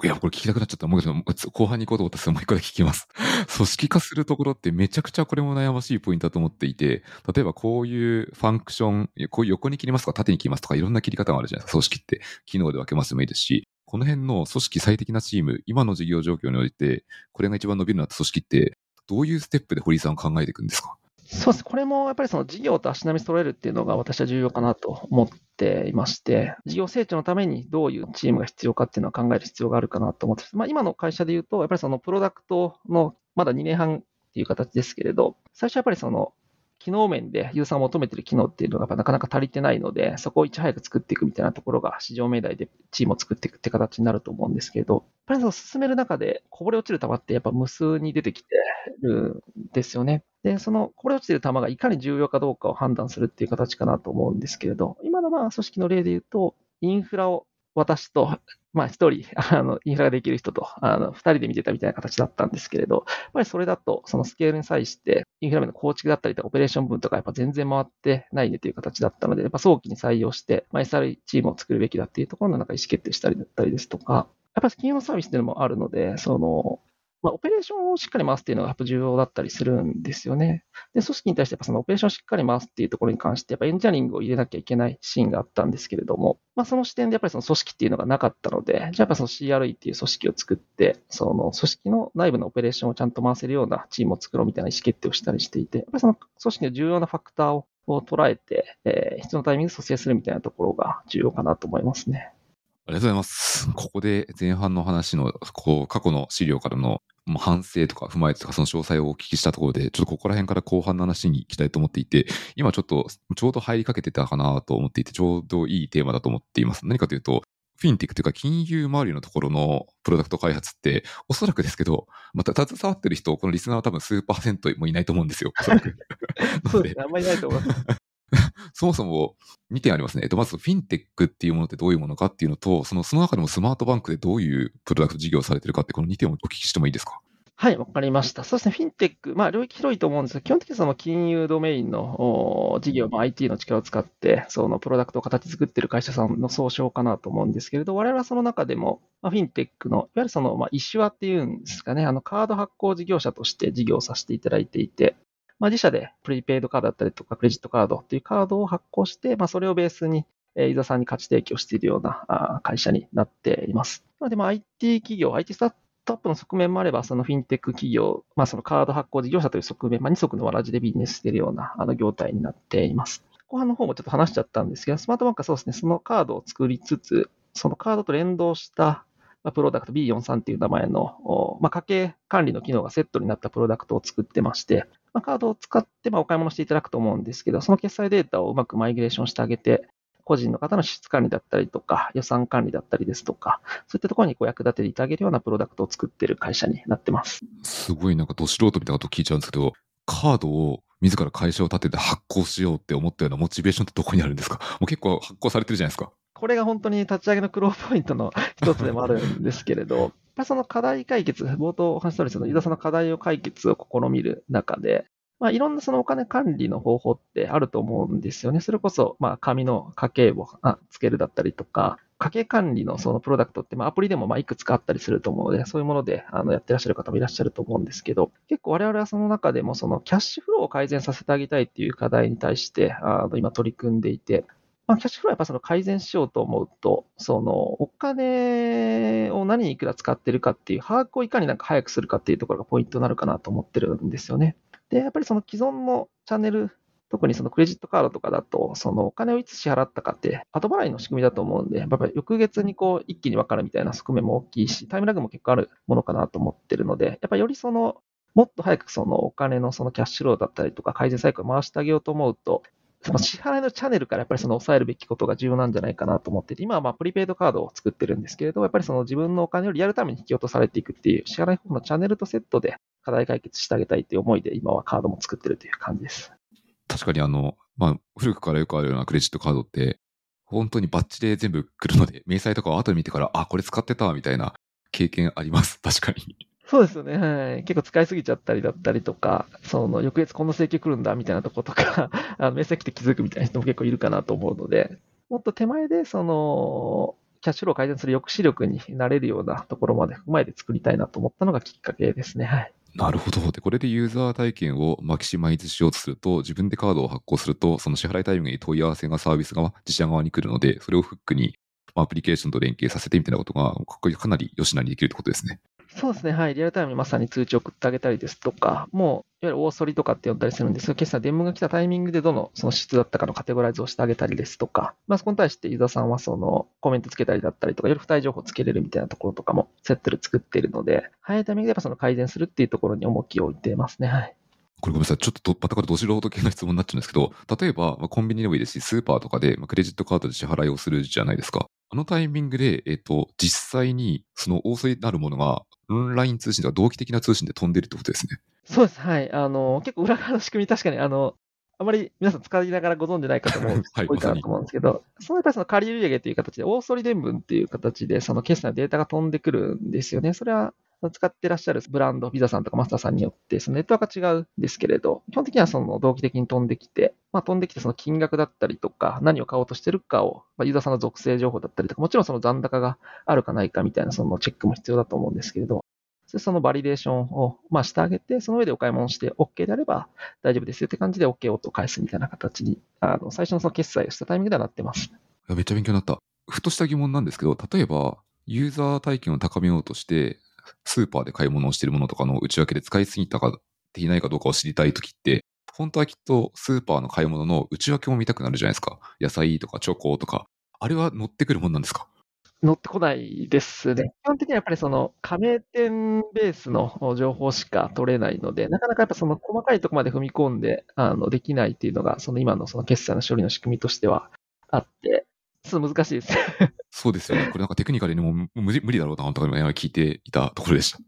いや、これ聞きたくなっちゃった。もう後半に行こうと思ったらもう一個で聞きます。*laughs* 組織化するところってめちゃくちゃこれも悩ましいポイントだと思っていて、例えばこういうファンクション、こういう横に切りますとか縦に切りますとかいろんな切り方があるじゃないですか。組織って。機能で分けますでもいいですし、この辺の組織最適なチーム、今の事業状況において、これが一番伸びるなって組織って、どういうステップで堀井さん考えていくんですか？そうです。これもやっぱりその事業と足並み揃えるっていうのが私は重要かなと思っていまして、事業成長のためにどういうチームが必要かっていうのを考える必要があるかなと思って、まあ、今の会社で言うと、やっぱりそのプロダクトのまだ2年半っていう形ですけれど、最初やっぱりその機能面でユーザーを求めてる機能っていうのがなかなか足りてないので、そこをいち早く作っていくみたいなところが市場命題でチームを作っていくって形になると思うんですけど、やっぱりその進める中でこぼれ落ちる球ってやっぱ無数に出てきてるんですよね。で、そのこぼれ落ちている球がいかに重要かどうかを判断するっていう形かなと思うんですけれど、今のまあ組織の例で言うと、インフラを私と *laughs* まあ一人、*laughs* あの、インフラができる人と、あの、二人で見てたみたいな形だったんですけれど、やっぱりそれだと、そのスケールに際して、インフラ面の構築だったりとか、オペレーション分とか、やっぱ全然回ってないねという形だったので、やっぱ早期に採用して、まあ、SRE チームを作るべきだっていうところの中意思決定したりだったりですとか、やっぱり金融のサービスっていうのもあるので、その、まあ、オペレーションをしっかり回すっていうのがやっぱ重要だったりするんですよね。で、組織に対してやっぱそのオペレーションをしっかり回すっていうところに関して、やっぱエンジニアリングを入れなきゃいけないシーンがあったんですけれども、まあ、その視点でやっぱりその組織っていうのがなかったので、じゃあやっぱその CRE っていう組織を作って、その組織の内部のオペレーションをちゃんと回せるようなチームを作ろうみたいな意思決定をしたりしていて、やっぱりその組織の重要なファクターを捉えて、えー、必要なタイミングで蘇生するみたいなところが重要かなと思いますね。ありがとうございます。ここで前半の話の、こう、過去の資料からの反省とか踏まえてとか、その詳細をお聞きしたところで、ちょっとここら辺から後半の話に行きたいと思っていて、今ちょっと、ちょうど入りかけてたかなと思っていて、ちょうどいいテーマだと思っています。何かというと、フィンテックというか金融周りのところのプロダクト開発って、おそらくですけど、また携わってる人、このリスナーは多分数パーセントもいないと思うんですよ。おそらく。*laughs* そうですね、あんまりいないと思います。*laughs* そもそも2点ありますね。えっと、まず、フィンテックっていうものってどういうものかっていうのと、そのその中でもスマートバンクでどういうプロダクト事業をされてるかって、この2点をお聞きしてもいいですか？はい、わかりました。そうですね、フィンテック、まあ、領域広いと思うんですが、基本的にその金融ドメインの事業、まあ、IT の力を使って、そのプロダクトを形作っている会社さんの総称かなと思うんですけれど、我々はその中でも、まあ、フィンテックの、いわゆるその、まあ、イシュアっていうんですかね、あの、カード発行事業者として事業をさせていただいていて、まあ、自社でプリペイドカードだったりとか、クレジットカードっていうカードを発行して、まあ、それをベースに、ユーザーさんに価値提供しているような会社になっています。なので、まあ、IT 企業、IT スタートアップの側面もあれば、そのフィンテック企業、まあ、そのカード発行事業者という側面、まあ、二足のわらじでビジネスしているようなあの業態になっています。後半の方もちょっと話しちゃったんですけど、スマートバンクはそうですね、そのカードを作りつつ、そのカードと連動したプロダクト B43 っていう名前の、まあ、家計管理の機能がセットになったプロダクトを作ってまして、まあ、カードを使ってまあお買い物していただくと思うんですけど、その決済データをうまくマイグレーションしてあげて、個人の方の支出管理だったりとか、予算管理だったりですとか、そういったところにこう役立てていただけるようなプロダクトを作っている会社になってます。すごいなんかど素人みたいなこと聞いちゃうんですけど、カードを自ら会社を立てて発行しようって思ったようなモチベーションってどこにあるんですか？*laughs* もう結構発行されてるじゃないですか。これが本当に立ち上げの苦労ポイントの一つでもあるんですけれど、ぱりその課題解決、冒頭お話ししたように、そのユーザーさんの課題を解決を試みる中で、まあ、いろんなそのお金管理の方法ってあると思うんですよね。それこそ、まあ、紙の家計簿あつけるだったりとか、家計管理のそのプロダクトって、まあ、アプリでもまあいくつかあったりすると思うので、そういうものであのやってらっしゃる方もいらっしゃると思うんですけど、結構我々はその中でもそのキャッシュフローを改善させてあげたいっていう課題に対してあの今取り組んでいて、まあ、キャッシュフローはやっぱその改善しようと思うと、そのお金を何にいくら使ってるかっていう把握をいかになんか早くするかっていうところがポイントになるかなと思ってるんですよね。で、やっぱりその既存のチャンネル、特にそのクレジットカードとかだと、そのお金をいつ支払ったかって、後払いの仕組みだと思うんで、やっぱり翌月にこう一気に分かるみたいな側面も大きいし、タイムラグも結構あるものかなと思ってるので、やっぱりよりその、もっと早くそのお金のそのキャッシュローだったりとか改善サイクルを回してあげようと思うと、その支払いのチャンネルからやっぱりその抑えるべきことが重要なんじゃないかなと思ってて、今はまあプリペイドカードを作ってるんですけれど、やっぱりその自分のお金をリアルタイムに引き落とされていくっていう支払い方法のチャンネルとセットで課題解決してあげたいという思いで今はカードも作ってるという感じです。確かにあの、まあ、古くからよくあるようなクレジットカードって、本当にバッチで全部来るので、明細とかを後で見てから、あ、これ使ってたみたいな経験あります。確かに。そうですよね。はい。結構使いすぎちゃったりだったりとか、その、翌月こんな請求来るんだみたいなとことか、*laughs* あの、明細来て気づくみたいな人も結構いるかなと思うので、もっと手前で、その、キャッシュフローを改善する抑止力になれるようなところまで踏まえて作りたいなと思ったのがきっかけですね。はい。なるほど。で、これでユーザー体験をマキシマイズしようとすると、自分でカードを発行すると、その支払いタイミングに問い合わせがサービス側、自社側に来るので、それをフックにアプリケーションと連携させてみたいなことが、かなりよしなにできるってことですね。そうですね、はい、リアルタイムにまさに通知を送ってあげたりですとか、もう、いわゆる大そりとかって呼んだりするんですけど、決済電文が来たタイミングでどのその質だったかのカテゴライズをしてあげたりですとか、まあ、そこに対してユーザーさんはそのコメントつけたりだったりとか、より付帯情報つけれるみたいなところとかもセットで作っているので、早いタイミングでやっぱその改善するっていうところに重きを置いてますね。はい。これごめんなさい。ちょっとまたこれど素人系の質問になっちゃうんですけど、例えば、まあ、コンビニでもいいですし、スーパーとかで、まあ、クレジットカードで支払いをするじゃないですか。あのタイミングで、えっ、と、実際にその大そりになるものがオンライン通信とか同期的な通信で飛んでるってことですね。そうです。はい。あの、結構裏側の仕組み、確かに、あの、あまり皆さん使いながらご存じない方も *laughs* 多いかなと思うんですけど、はい、そのやっぱりその仮売上という形で、大処理伝聞っていう形で、その決済のデータが飛んでくるんですよね。それは使ってらっしゃるブランド、ビザさんとかマスターさんによって、そのネットワークが違うんですけれど、基本的にはその同期的に飛んできて、まあ、飛んできてその金額だったりとか、何を買おうとしてるかを、まあ、ユーザーさんの属性情報だったりとか、もちろんその残高があるかないかみたいなそのチェックも必要だと思うんですけれど、そのバリデーションを、まあ、してあげて、その上でお買い物して OK であれば大丈夫ですよって感じで OK をと返すみたいな形に、あの最初のその決済をしたタイミングではなってます。めっちゃ勉強になった。ふとした疑問なんですけど、例えば、ユーザー体験を高めようとして、スーパーで買い物をしているものとかの内訳で使いすぎたかっていないかどうかを知りたいときって、本当はきっとスーパーの買い物の内訳も見たくなるじゃないですか。野菜とかチョコとか。あれは乗ってくるもんなんですか？乗ってこないですね。基本的にはやっぱりその加盟店ベースの情報しか取れないので、なかなかやっぱその細かいところまで踏み込んであのできないっていうのが、その今のその決済の処理の仕組みとしてはあって、ちょっと難しいです。*laughs* そうですよね。これなんかテクニカルにもう無理無理だろうな、とか今聞いていたところでした。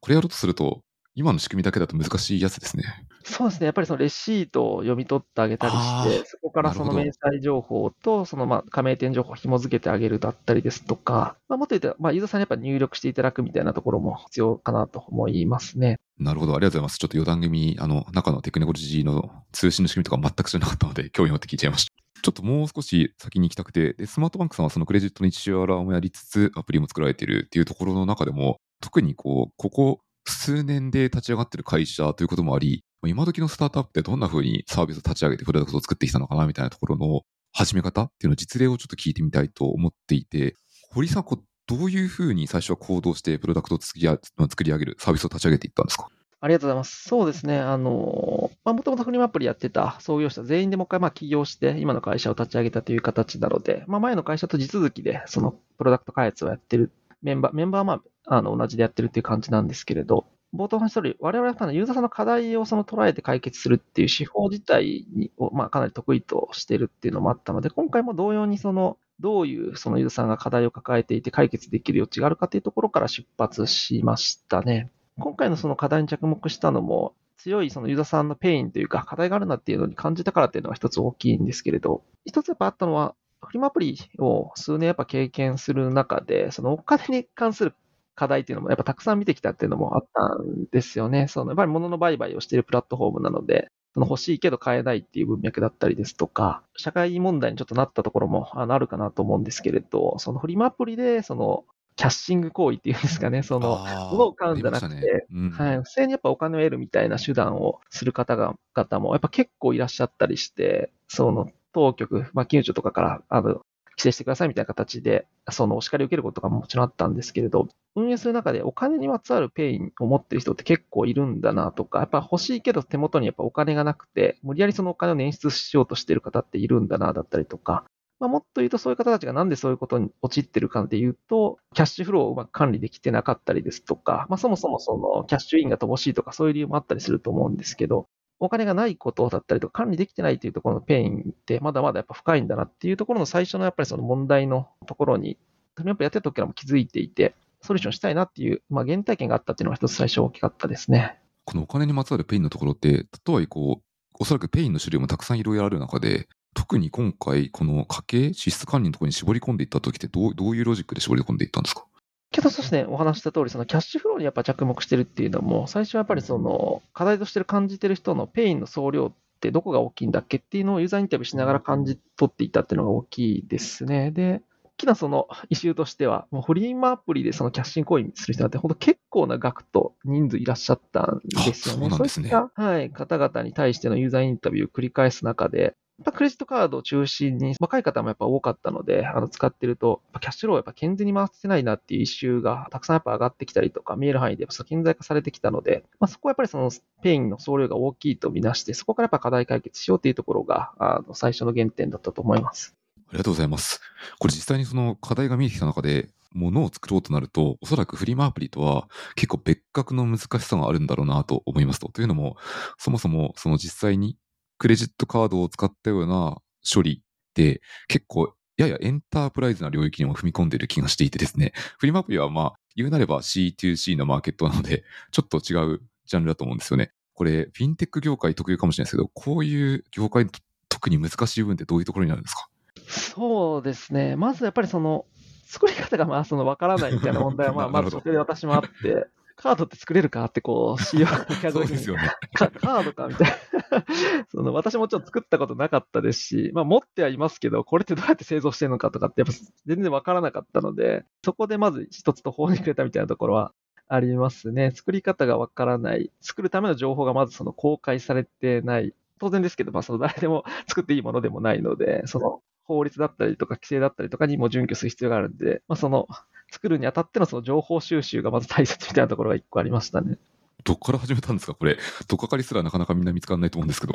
これやろうとすると、今の仕組みだけだと難しいやつですね。そうですね。やっぱりそのレシートを読み取ってあげたりして、そこからその明細情報と、そのまあ加盟店情報を紐付けてあげるだったりですとか、まあ、もっと言うと、まあ、ユーザーさんにやっぱ入力していただくみたいなところも必要かなと思いますね。なるほど、ありがとうございます。ちょっと余談組、あの、中のテクノロジーの通信の仕組みとか全く知らなかったので、興味を持って聞いちゃいました。ちょっともう少し先に行きたくて、でスマートバンクさんはそのクレジットの一時アラームやりつつ、アプリも作られているっていうところの中でも、特にこう、ここ数年で立ち上がってる会社ということもあり、今時のスタートアップってどんな風にサービスを立ち上げてプロダクトを作ってきたのかなみたいなところの始め方っていうのを実例をちょっと聞いてみたいと思っていて、堀さん、こうどういう風に最初は行動してプロダクトを作り上げるサービスを立ち上げていったんですか？ありがとうございます。そうですね。あの、まあ、もともとフリマアプリやってた創業者全員でもう一回まあ起業して、今の会社を立ち上げたという形なので、まあ、前の会社と地続きで、そのプロダクト開発をやってるメンバー、メンバーはまあ、あの、同じでやってるっていう感じなんですけれど、冒頭の話通り、我々はユーザーさんの課題をその捉えて解決するっていう手法自体を、まあ、かなり得意としてるっていうのもあったので、今回も同様にその、どういうそのユーザーさんが課題を抱えていて解決できる余地があるかというところから出発しましたね。今回のその課題に着目したのも、強いそのユーザーさんのペインというか課題があるなっていうのに感じたからっていうのが一つ大きいんですけれど、一つやっぱあったのは、フリマアプリを数年やっぱ経験する中で、そのお金に関する課題っていうのもやっぱたくさん見てきたっていうのもあったんですよね。そのやっぱり物の売買をしているプラットフォームなので、その欲しいけど買えないっていう文脈だったりですとか、社会問題にちょっとなったところもあるかなと思うんですけれど、そのフリマアプリでそのキャッシング行為っていうんですかね、その物を買うんじゃなくてね。うん。はい、不正にやっぱお金を得るみたいな手段をする方が々もやっぱ結構いらっしゃったりして、その当局、まあ、金融庁とかからあの規制してくださいみたいな形で、そのお叱りを受けることがもちろんあったんですけれど、運営する中でお金にまつわるペインを持ってる人って結構いるんだなとか、やっぱ欲しいけど手元にやっぱお金がなくて、無理やりそのお金を捻出しようとしている方っているんだなだったりとか、まあ、もっと言うとそういう方たちがなんでそういうことに陥ってるかっていうと、キャッシュフローをうまく管理できてなかったりですとか、まあ、そもそもそのキャッシュインが乏しいとかそういう理由もあったりすると思うんですけど、お金がないことだったりとか管理できてないというところのペインってまだまだやっぱ深いんだなっていうところの最初のやっぱりその問題のところに、やっぱやってた時からも気づいていて、ソリューションしたいなっていう、まあ、原体験があったっていうのが一つ最初大きかったですね。このお金にまつわるペインのところって、とはいえこう、おそらくペインの種類もたくさんいろいろある中で、特に今回、この家計、支出管理のところに絞り込んでいったときってどう、どういうロジックで絞り込んでいったんですか？けど、そうですね、お話した通り、そのキャッシュフローにやっぱ着目してるっていうのも、最初はやっぱりその課題として感じてる人のペインの総量ってどこが大きいんだっけっていうのをユーザーインタビューしながら感じ取っていったっていうのが大きいですね。で、大きなそのイシューとしては、もうフリマアプリでそのキャッシング行為する人なんて、本当結構な額と人数いらっしゃったんですよね。あそうなんですねいった、はい、方々に対してのユーザーインタビューを繰り返す中で、ぱクレジットカードを中心に、若い方もやっぱ多かったので、あの使ってると、キャッシュフローをやっぱ健全に回せてないなっていうイシューがたくさんやっぱ上がってきたりとか、見える範囲で顕在化されてきたので、まあ、そこはやっぱりそのペインの総量が大きいとみなして、そこからやっぱ課題解決しようというところが、あの最初の原点だったと思います。ありがとうございます。これ実際にその課題が見えてきた中で、ものを作ろうとなると、おそらくフリマアプリとは結構別格の難しさがあるんだろうなと思いますと。というのも、そもそもその実際にクレジットカードを使ったような処理って結構ややエンタープライズな領域にも踏み込んでいる気がしていてですね、*laughs* フリマアプリはまあ言うなれば C2C のマーケットなので、*laughs* ちょっと違うジャンルだと思うんですよね。これ、フィンテック業界特有かもしれないですけど、こういう業界の特に難しい部分ってどういうところになるんですか？そうですね。まずやっぱりその、作り方がまあその分からないみたいな問題は、まあ、*laughs* まずそこで私もあって、カードって作れるかってこう、*laughs* 仕様がそうですよね。かカードかみたいな *laughs* その。私もちょっと作ったことなかったですし、まあ持ってはいますけど、これってどうやって製造してるのかとかってやっぱ全然わからなかったので、そこでまず一つ途方に暮れたみたいなところは *laughs* ありますね。作り方がわからない。作るための情報がまずその公開されてない。当然ですけど、まあその誰でも作っていいものでもないので、その法律だったりとか規制だったりとかにも準拠する必要があるんで、まあその作るにあたってのその情報収集がまず大切みたいなところが一個ありましたね。どっから始めたんですか？これ。とっかかりすらなかなかみんな見つからないと思うんですけど。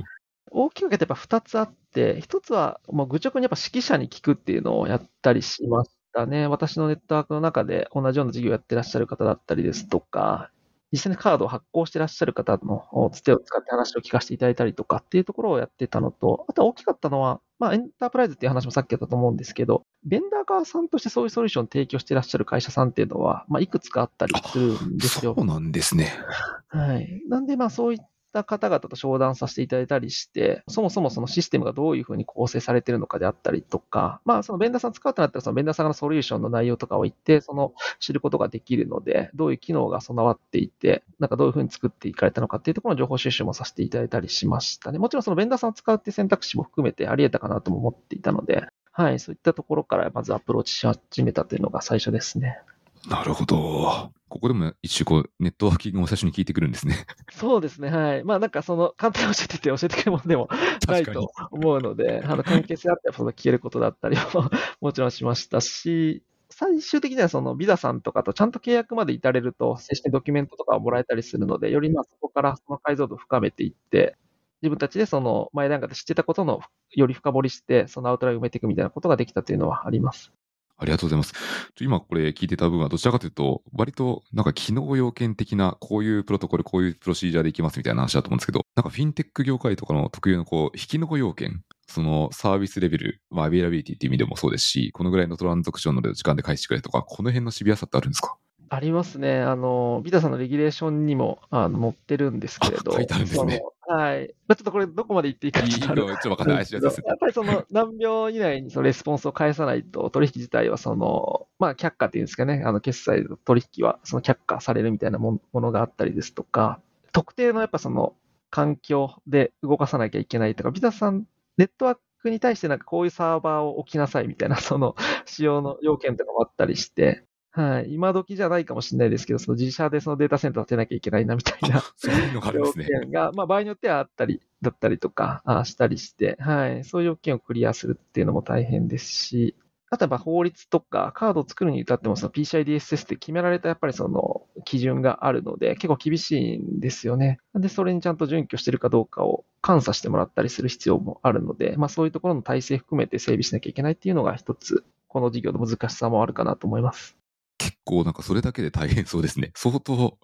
大きく分けてやっぱ2つあって、1つはもう愚直にやっぱ指揮者に聞くっていうのをやったりしましたね。私のネットワークの中で同じような事業をやってらっしゃる方だったりですとか、実際にカードを発行してらっしゃる方のつてを使って話を聞かせていただいたりとかっていうところをやってたのと、あとは大きかったのは、まあ、エンタープライズっていう話もさっきあったと思うんですけど、ベンダー側さんとしてそういうソリューションを提供してらっしゃる会社さんっていうのは、まあ、いくつかあったりするんですよ。そうなんですね。はい。なんで、まあ、そういった方々と商談させていただいたりして、そもそもそのシステムがどういうふうに構成されているのかであったりとか、まあ、そのベンダーさん使うとなったら、そのベンダーさんのソリューションの内容とかを言って、その知ることができるので、どういう機能が備わっていて、なんかどういうふうに作っていかれたのかっていうところの情報収集もさせていただいたりしましたね。もちろんそのベンダーさんを使うっていう選択肢も含めてあり得たかなとも思っていたので、はい、そういったところからまずアプローチし始めたというのが最初ですね。なるほど。ここでも一種こう、ネットワーキングを最初に聞いてくるんですね。そうですね、はい。まあなんかその、簡単に教えてて教えてくれるものでもないと思うので、あの関係性あってその消えることだったりも *laughs* もちろんしましたし、最終的にはそのビザさんとかとちゃんと契約まで至れると、正式にドキュメントとかをもらえたりするので、よりまあそこからその解像度を深めていって、自分たちでその前段階で知ってたことのより深掘りして、そのアウトラインを埋めていくみたいなことができたというのはあります。ありがとうございます。今これ聞いてた部分はどちらかというと、割となんか機能要件的な、こういうプロトコル、こういうプロシージャーでいきますみたいな話だと思うんですけど、なんかフィンテック業界とかの特有のこう、非機能要件、そのサービスレベル、まあ、アベイラビリティっていう意味でもそうですし、このぐらいのトランザクションの時間で返してくれとか、この辺のシビアさってあるんですか？ありますね。あの、ビタさんのレギュレーションにもあの載ってるんですけれど。書いてあるんですね。はい。まあ、ちょっとこれどこまで言っていいかちょっとわかんない。やっぱりその何秒以内にそのレスポンスを返さないと取引自体はその、まあ却下っていうんですかね、あの決済の取引はその却下されるみたいなものがあったりですとか、特定のやっぱその環境で動かさなきゃいけないとか、ビザさん、ネットワークに対してなんかこういうサーバーを置きなさいみたいな、その仕様の要件とかもあったりして、はい。今時じゃないかもしれないですけど、その自社でそのデータセンター建てなきゃいけないなみたいな。*laughs* そういうのがあるんですね。*laughs* が、まあ場合によってはあったり、だったりとか、あしたりして、はい。そういう要件をクリアするっていうのも大変ですし、あとは法律とかカードを作るに至ってもその PCI DSS って決められたやっぱりその基準があるので結構厳しいんですよね。で、それにちゃんと準拠してるかどうかを監査してもらったりする必要もあるので、まあそういうところの体制含めて整備しなきゃいけないっていうのが一つ、この事業の難しさもあるかなと思います。結構なんかそれだけで大変そうですね。*laughs* 相当、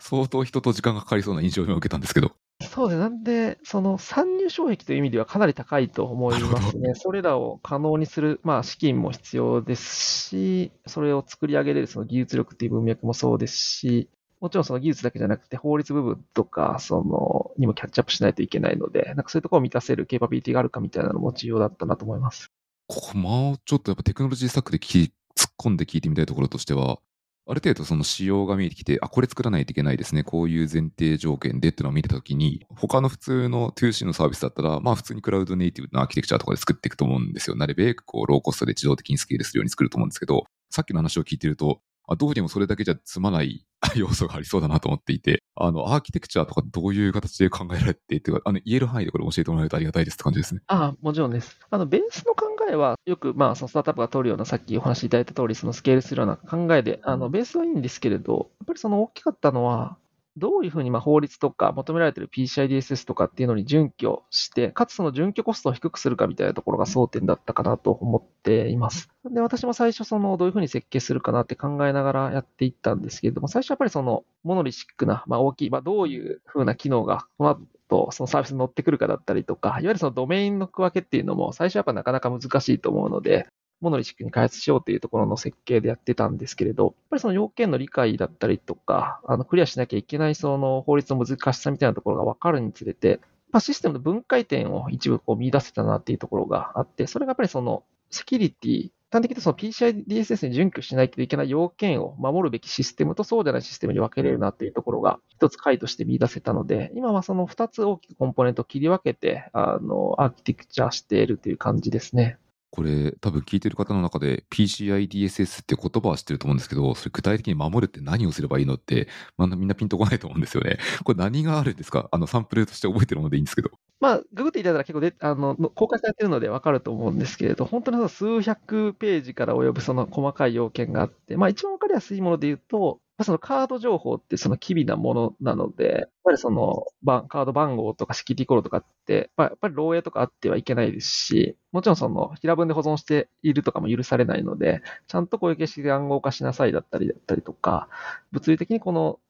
相当人と時間がかかりそうな印象を受けたんですけど。そうです。なんで、その参入障壁という意味ではかなり高いと思いますね。それらを可能にする、まあ、資金も必要ですし、それを作り上げれるその技術力っていう文脈もそうですし、もちろんその技術だけじゃなくて法律部分とか、その、にもキャッチアップしないといけないので、なんかそういうところを満たせるケーパビリティがあるかみたいなのも重要だったなと思います。ここもうちょっとやっぱテクノロジースタックで聞突っ込んで聞いてみたいところとしては、ある程度その仕様が見えてきて、あ、これ作らないといけないですね。こういう前提条件でっていうのを見たときに、他の普通の 2C のサービスだったら、まあ普通にクラウドネイティブなアーキテクチャとかで作っていくと思うんですよ。なるべくこうローコストで自動的にスケールするように作ると思うんですけど、さっきの話を聞いてると、あどうにもそれだけじゃ済まない *laughs* 要素がありそうだなと思っていて、あの、アーキテクチャとかどういう形で考えられて、って、あの、言える範囲でこれ教えてもらえるとありがたいですって感じですね。ああ、もちろんです。あの、ベースの考えは、よく、まあ、そのスタートアップが取るような、さっきお話しいただいた通り、そのスケールするような考えで、あの、ベースはいいんですけれど、やっぱりその大きかったのは、どういうふうにま法律とか求められている PCI DSS とかっていうのに準拠して、かつその準拠コストを低くするかみたいなところが争点だったかなと思っています。で、私も最初そのどういうふうに設計するかなって考えながらやっていったんですけれども、最初やっぱりそのモノリシックな、まあ大きい、まあどういうふうな機能がこの後とそのサービスに乗ってくるかだったりとか、いわゆるそのドメインの区分けっていうのも最初はやっぱなかなか難しいと思うので、モノリシックに開発しようというところの設計でやってたんですけれど、やっぱりその要件の理解だったりとか、あのクリアしなきゃいけないその法律の難しさみたいなところが分かるにつれて、まあ、システムの分解点を一部こう見出せたなっていうところがあって、それがやっぱりそのセキュリティ、端的にその PCI DSS に準拠しないといけない要件を守るべきシステムとそうでないシステムに分けれるなっていうところが一つ解として見出せたので、今はその二つ大きくコンポーネントを切り分けて、あの、アーキテクチャしているという感じですね。これ多分聞いてる方の中で PCI DSS って言葉は知ってると思うんですけど、それ具体的に守るって何をすればいいのって、まあ、みんなピンとこないと思うんですよね。これ何があるんですか？あのサンプルとして覚えてるものでいいんですけど。まあ、ググっていただいたら結構であの公開されてるのでわかると思うんですけれど、本当にその数百ページから及ぶその細かい要件があって、まあ一番わかりやすいもので言うと、そのカード情報ってその機微なものなので、やっぱりそのカード番号とかセキュリコードとかって、やっぱり漏洩とかあってはいけないですし、もちろんその平文で保存しているとかも許されないので、ちゃんとこういう形式で暗号化しなさいだったりだったりとか、物理的にこの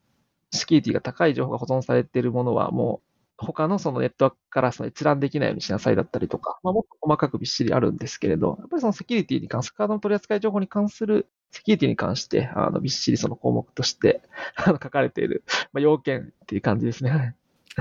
セキュリティが高い情報が保存されているものはもう他のそのネットワークからその閲覧できないようにしなさいだったりとか、まあ、もっと細かくびっしりあるんですけれど、やっぱりそのセキュリティに関する、カードの取扱い情報に関するセキュリティに関して、あのびっしりその項目として書かれている、まあ、要件っていう感じですね。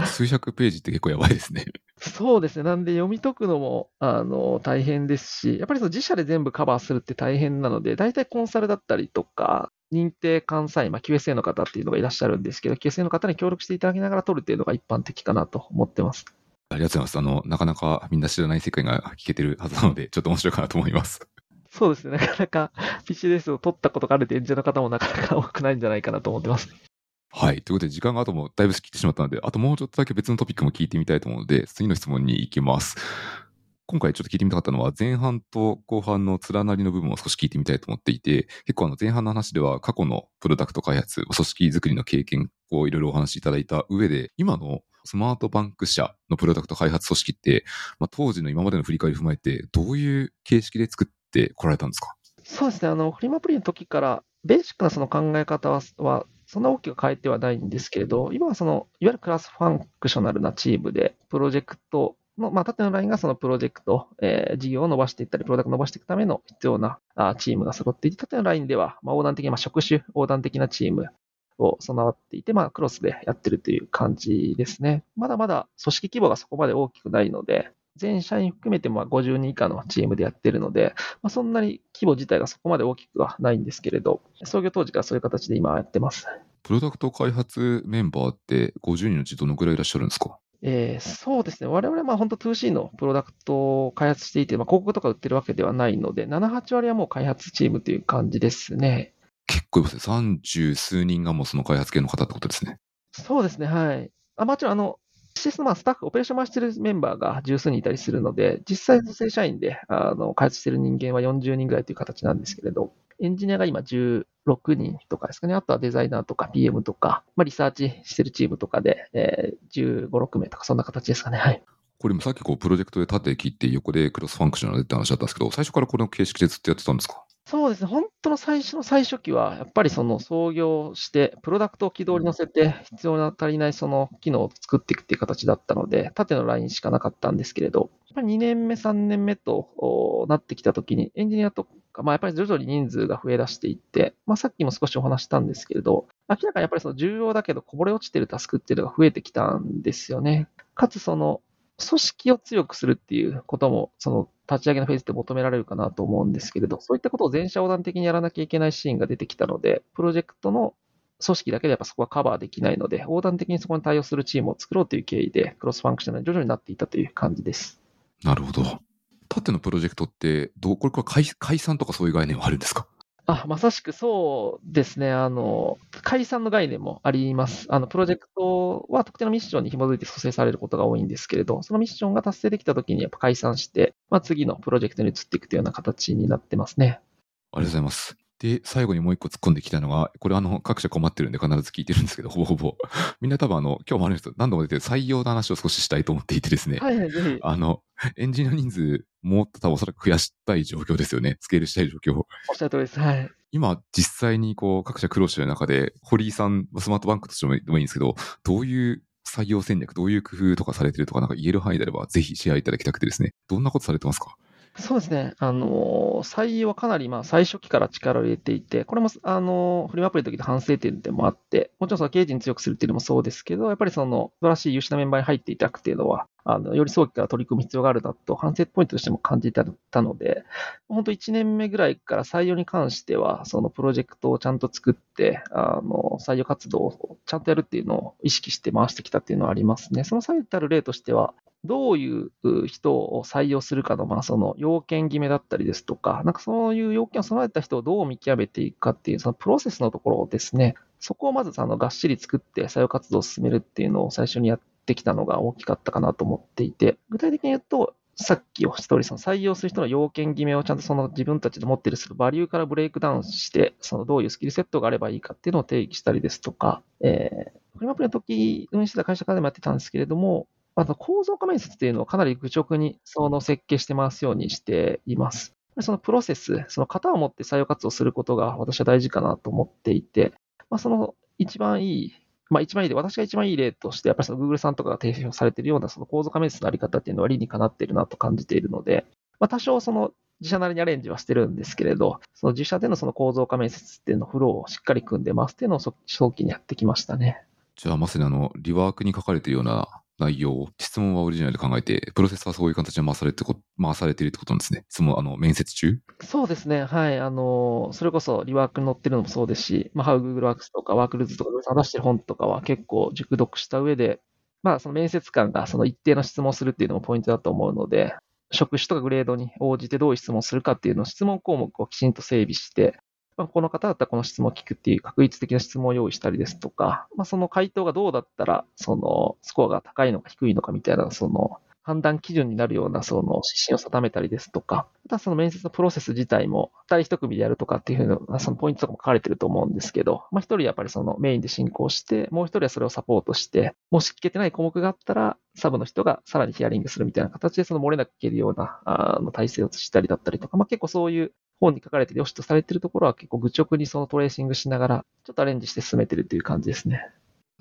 数百ページって結構やばいですね。そうですね。なんで読み解くのも、あの、大変ですし、やっぱりその自社で全部カバーするって大変なので、大体コンサルだったりとか、認定監査員、まあ、QSA の方っていうのがいらっしゃるんですけど、QSA の方に協力していただきながら取るっていうのが一般的かなと思ってます。ありがとうございます。あの、なかなかみんな知らない世界が聞けてるはずなので、*laughs* ちょっと面白いかなと思います。そうですね。なかなか PCDS を取ったことがある演者の方もなかなか多くないんじゃないかなと思ってます。はい。ということで、時間があともだいぶ過ぎてしまったので、あともうちょっとだけ別のトピックも聞いてみたいと思うので、次の質問に行きます。今回ちょっと聞いてみたかったのは、前半と後半の連なりの部分を少し聞いてみたいと思っていて、結構あの前半の話では過去のプロダクト開発、組織づくりの経験をいろいろお話しいただいた上で、今のスマートバンク社のプロダクト開発組織って、まあ、当時の今までの振り返りを踏まえて、どういう形式で作ってこられたんですか？そうですね、あの、フリマアプリの時から、ベーシックなその考え方は、はそんな大きく変えてはないんですけれど、今はその、いわゆるクロスファンクショナルなチームで、プロジェクトの、まあ、縦のラインがそのプロジェクト、えー、事業を伸ばしていったり、プロダクトを伸ばしていくための必要なあチームが揃っていて、縦のラインでは、まあ、横断的な、まあ、職種横断的なチームを備わっていて、まあ、クロスでやってるという感じですね。まだまだ組織規模がそこまで大きくないので、全社員含めてまあ50人以下のチームでやってるので、まあ、そんなに規模自体がそこまで大きくはないんですけれど、創業当時からそういう形で今やってます。プロダクト開発メンバーって50人のうちどのくらいいらっしゃるんですか？えー、そうですね。我々はまあ本当 2C のプロダクトを開発していて、まあ、広告とか売ってるわけではないので、7、8割はもう開発チームという感じですね。結構いますね。30数人がもうその開発系の方ってことですね。そうですね。はい。あもちろん、あの、実質まあスタッフ、オペレーション回してるメンバーが十数人いたりするので、実際の正社員であの開発してる人間は40人ぐらいという形なんですけれど、エンジニアが今16人とかですかね。あとはデザイナーとか PM とか、まあ、リサーチしてるチームとかで、えー、15、6名とかそんな形ですかね。はい。これもさっきこうプロジェクトで縦切って横でクロスファンクショナルでって話だったんですけど、最初からこの形式でずっとやってたんですか？そうですね。本当の最初の最初期は、やっぱりその創業して、プロダクトを軌道に乗せて、必要な足りないその機能を作っていくっていう形だったので、縦のラインしかなかったんですけれど、やっぱり2年目、3年目となってきたときに、エンジニアとか、まあ、やっぱり徐々に人数が増え出していって、まあ、さっきも少しお話したんですけれど、明らかにやっぱりその重要だけどこぼれ落ちてるタスクっていうのが増えてきたんですよね。かつその組織を強くするっていうことも、その立ち上げのフェーズで求められるかなと思うんですけれど、そういったことを全社横断的にやらなきゃいけないシーンが出てきたので、プロジェクトの組織だけでやっぱそこはカバーできないので、横断的にそこに対応するチームを作ろうという経緯で、クロスファンクショナルに徐々になっていたという感じです。なるほど。縦のプロジェクトって、どうこれは解解散とかそういう概念はあるんですか？あ、まさしくそうですね。あの、解散の概念もあります。あの、プロジェクトは特定のミッションに紐づいて蘇生されることが多いんですけれど、そのミッションが達成できたときにやっぱ解散して、まあ、次のプロジェクトに移っていくというような形になってますね。ありがとうございます。で、最後にもう一個突っ込んできたのが、これあの、各社困ってるんで必ず聞いてるんですけど、*laughs* ほぼほぼ。みんな多分あの、今日もあるんですけど、何度も出てる採用の話を少ししたいと思っていてですね。はいはい、ぜひ。あの、エンジニア人数、もっと多分おそらく増やしたい状況ですよね。スケールしたい状況。おっしゃる通りです。はい。今、実際にこう、各社苦労してる中で、堀井さん、スマートバンクとしてもいいんですけど、どういう採用戦略、どういう工夫とかされてるとか、なんか言える範囲であれば、ぜひシェアいただきたくてですね。どんなことされてますか？そうですね。あの、採用はかなり、まあ、最初期から力を入れていて、これも、あの、フリマアプリの時の反省点でもあって、もちろんその経営陣強くするっていうのもそうですけど、やっぱりその、素晴らしい優秀なメンバーに入っていただくっていうのは、あの、より早期から取り組む必要があるなと、反省ポイントとしても感じてたので、本当1年目ぐらいから採用に関しては、そのプロジェクトをちゃんと作って、あの、採用活動をちゃんとやるっていうのを意識して回してきたっていうのはありますね。その最たる例としては、どういう人を採用するかの、まあ、その要件決めだったりですとか、なんかそういう要件を備えた人をどう見極めていくかっていう、そのプロセスのところですね。そこをまずあのがっしり作って採用活動を進めるっていうのを最初にやっててきたのが大きかったかなと思っていて、具体的に言うと、さっきおストーリーさん、採用する人の要件決めをちゃんとその自分たちで持っているするバリューからブレイクダウンして、そのどういうスキルセットがあればいいかっていうのを定義したりですとか、えー、フリマプリの時運営してた会社からでもやってたんですけれども、あと構造化面接っていうのをかなり愚直にその設計して回すようにしています。そのプロセス、その型を持って採用活動することが私は大事かなと思っていて、まあ、その一番いいまあ一番いい例、私が一番いい例として、やっぱりその Google さんとかが提唱されているようなその構造化面接のあり方っていうのは理にかなっているなと感じているので、まあ多少その自社なりにアレンジはしてるんですけれど、その自社でのその構造化面接っていうのフローをしっかり組んでますっていうのを早期にやってきましたね。じゃあまさにあの、リワークに書かれているような内容を、質問はオリジナルで考えて、プロセスはそういう形で回されて回されているってことなんですね。質問、あの、面接中？そうですね。はい。あの、それこそリワークに載ってるのもそうですし、まあ、How Google Works とか WorkRoots とか出してる本とかは結構熟読した上で、まあ、その面接官がその一定の質問をするっていうのもポイントだと思うので、職種とかグレードに応じてどういう質問をするかっていうのを質問項目をきちんと整備して、まあ、この方だったらこの質問を聞くっていう確率的な質問を用意したりですとか、まあ、その回答がどうだったら、そのスコアが高いのか低いのかみたいな、その判断基準になるようなその指針を定めたりですとか、またその面接のプロセス自体も二人一組でやるとかっていうふうな、そのポイントとかも書かれてると思うんですけど、まあ一人やっぱりそのメインで進行して、もう一人はそれをサポートして、もし聞けてない項目があったら、サブの人がさらにヒアリングするみたいな形でその漏れなく聞けるようなあの体制をしたりだったりとか、まあ結構そういう本に書かれて良しとされているところは結構愚直にそのトレーシングしながら、ちょっとアレンジして進めてるという感じですね。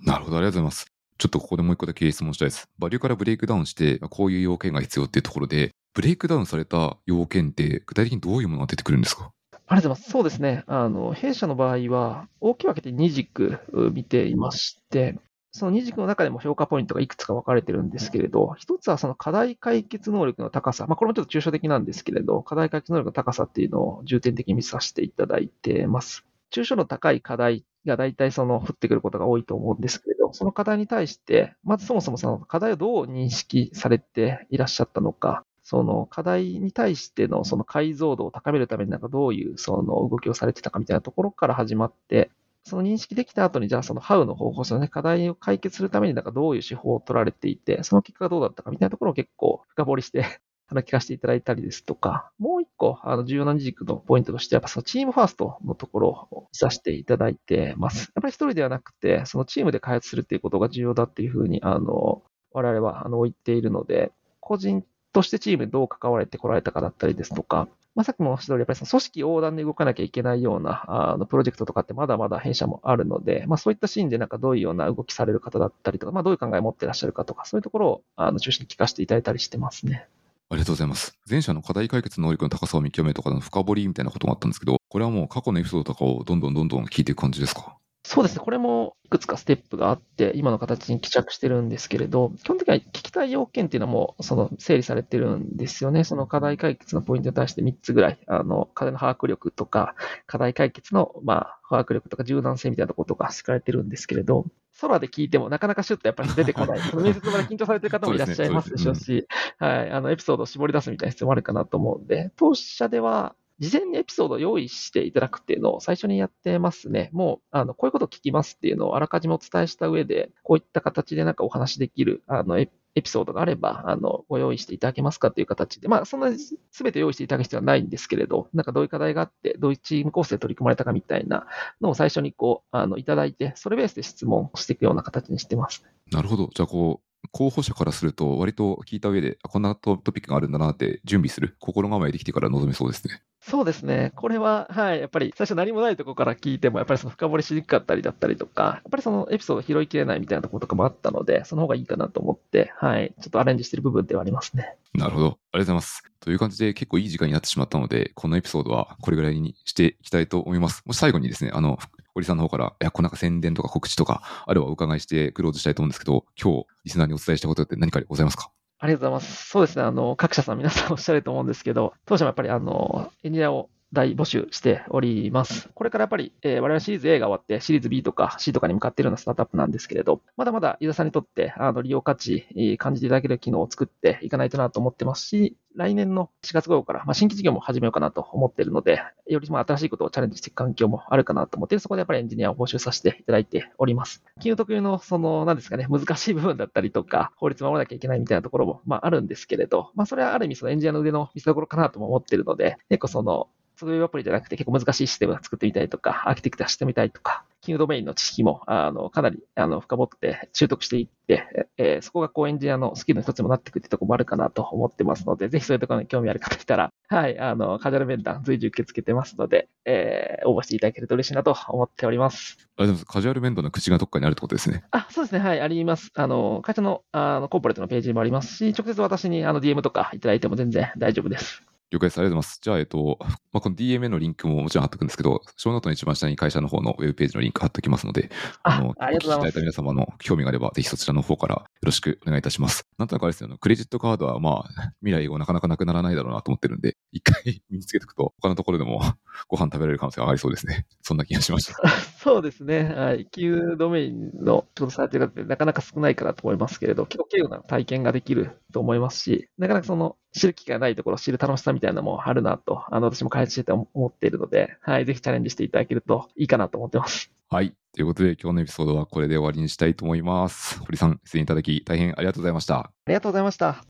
なるほど、ありがとうございます。ちょっとここでもう一個だけ質問したいです。バリューからブレイクダウンして、こういう要件が必要っていうところで、ブレイクダウンされた要件って具体的にどういうものが出てくるんですか？ありがとうございます。そうですね。あの、弊社の場合は、大きく分けて2軸見ていまして、その2軸の中でも評価ポイントがいくつか分かれてるんですけれど、一つはその課題解決能力の高さ。まあ、これもちょっと抽象的なんですけれど、課題解決能力の高さっていうのを重点的に見させていただいてます。抽象の高い課題が大体その降ってくることが多いと思うんですけれど、その課題に対して、まずそもそもその課題をどう認識されていらっしゃったのか、その課題に対してのその解像度を高めるためになんかどういうその動きをされてたかみたいなところから始まって、その認識できた後に、じゃあその How の方法、そのね、課題を解決するためになんかどういう手法を取られていて、その結果がどうだったかみたいなところを結構深掘りしてあの聞かせていただいたりですとか、もう一個、あの重要な軸のポイントとして、やっぱそのチームファーストのところを見させていただいてます。やっぱり一人ではなくて、そのチームで開発するっていうことが重要だっていうふうに、あの、我々はあの言っているので、個人としてチームにどう関われてこられたかだったりですとか、まあ、さっきもおっしゃった通り、やっぱりその組織横断で動かなきゃいけないようなあのプロジェクトとかってまだまだ弊社もあるので、まあ、そういったシーンでなんかどういうような動きされる方だったりとか、まあ、どういう考えを持ってらっしゃるかとか、そういうところをあの中心に聞かせていただいたりしてますね。ありがとうございます。前者の課題解決能力の高さを見極めとかの深掘りみたいなことがあったんですけど、これはもう過去のエピソードとかをどんどんどんどん聞いていく感じですか？そうですね。これもいくつかステップがあって、今の形に帰着してるんですけれど、基本的には聞きたい要件っていうのも、その整理されてるんですよね。その課題解決のポイントに対して3つぐらい、あの、課題の把握力とか、課題解決の、まあ、把握力とか柔軟性みたいなことが敷かれてるんですけれど、空で聞いてもなかなかシュッとやっぱり出てこない。*laughs* 面接まで緊張されてる方もいらっしゃいますでしょうし、はい、あの、エピソードを絞り出すみたいな必要もあるかなと思うんで、当社では、事前にエピソードを用意していただくっていうのを最初にやってますね。もう、あの、こういうことを聞きますっていうのをあらかじめお伝えした上で、こういった形でなんかお話できる、あの、エピソードがあれば、あの、ご用意していただけますかっていう形で、まあ、そんなすべて用意していただく必要はないんですけれど、なんかどういう課題があって、どういうチーム構成で取り組まれたかみたいなのを最初にこう、あの、いただいて、それベースで質問していくような形にしてます。なるほど。じゃあ、こう、候補者からすると、割と聞いた上で、こんなトピックがあるんだなって準備する、心構えできてから臨めそうですね。そうですね。これは、はい、やっぱり最初何もないところから聞いても、やっぱりその深掘りしにくかったりだったりとか、やっぱりそのエピソード拾いきれないみたいなところとかもあったので、その方がいいかなと思って、はい、ちょっとアレンジしてる部分ではありますね。なるほど。ありがとうございます。という感じで結構いい時間になってしまったので、このエピソードはこれぐらいにしていきたいと思います。もし最後にですね、あの、堀さんの方から、いや、こうな宣伝とか告知とか、あればお伺いしてクローズしたいと思うんですけど、今日、リスナーにお伝えしたことって何かございますか？ありがとうございます。そうですね。あの、各社さん皆さんおっしゃると思うんですけど、当社もやっぱりあの、エンジニアを大募集しております。これからやっぱり、えー、我々シリーズ A が終わって、シリーズ B とか C とかに向かっているようなスタートアップなんですけれど、まだまだユーザーさんにとって、あの、利用価値、感じていただける機能を作っていかないとなと思ってますし、来年の4月頃から、まあ、新規事業も始めようかなと思っているので、よりまあ新しいことをチャレンジしていく環境もあるかなと思って、そこでやっぱりエンジニアを募集させていただいております。金融特有の、その、何ですかね、難しい部分だったりとか、法律守らなきゃいけないみたいなところも、まあ、あるんですけれど、まあ、それはある意味、そのエンジニアの腕の見せ所かなとも思っているので、結構その、そういうアプリじゃなくて結構難しいシステムを作ってみたいとか、アーキテクチャしてみたいとか、金キングドメインの知識も、あの、かなり、あの、深掘って習得していって、えー、そこがこうエンジニアのスキルの一つにもなっていくってところもあるかなと思ってますので、ぜひそういうところに興味ある方いたら、はい、あの、カジュアル面談随時受け付けてますので、えー、応募していただけると嬉しいなと思っております。あでもカジュアル面談の口がどっかにあるってことですね。あ、そうですね。はい、あります。あの、会社の、あの、コーポレートのページもありますし、直接私にあの DM とかいただいても全然大丈夫です。了解です。ありがとうございます。じゃあ、えっと、まあ、この DMA のリンクももちろん貼っとくんですけど、ショーノートの一番下に会社の方のウェブページのリンク貼っときますので、あの、ありがとうございます。いた皆様の興味があれば、ぜひそちらの方からよろしくお願いいたします。なんとなくあれですよ、クレジットカードはまあ、未来後なかなかなくならないだろうなと思ってるんで、一回 *laughs* 身につけておくと、他のところでもご飯食べられる可能性が上がりそうですね。*laughs* そんな気がしました。*laughs* そうですね。はい。旧ドメインのちょっとされてる方ってなかなか少ないかなと思いますけれど、結構軽有な体験ができると思いますし、なかなかその知る機会がないところを知る楽しさみたいなのもあるなと、あの、私も開発してて思っているので、はい、ぜひチャレンジしていただけるといいかなと思ってます。はい。ということで、今日のエピソードはこれで終わりにしたいと思います。堀さん、出演いただき大変ありがとうございました。ありがとうございました。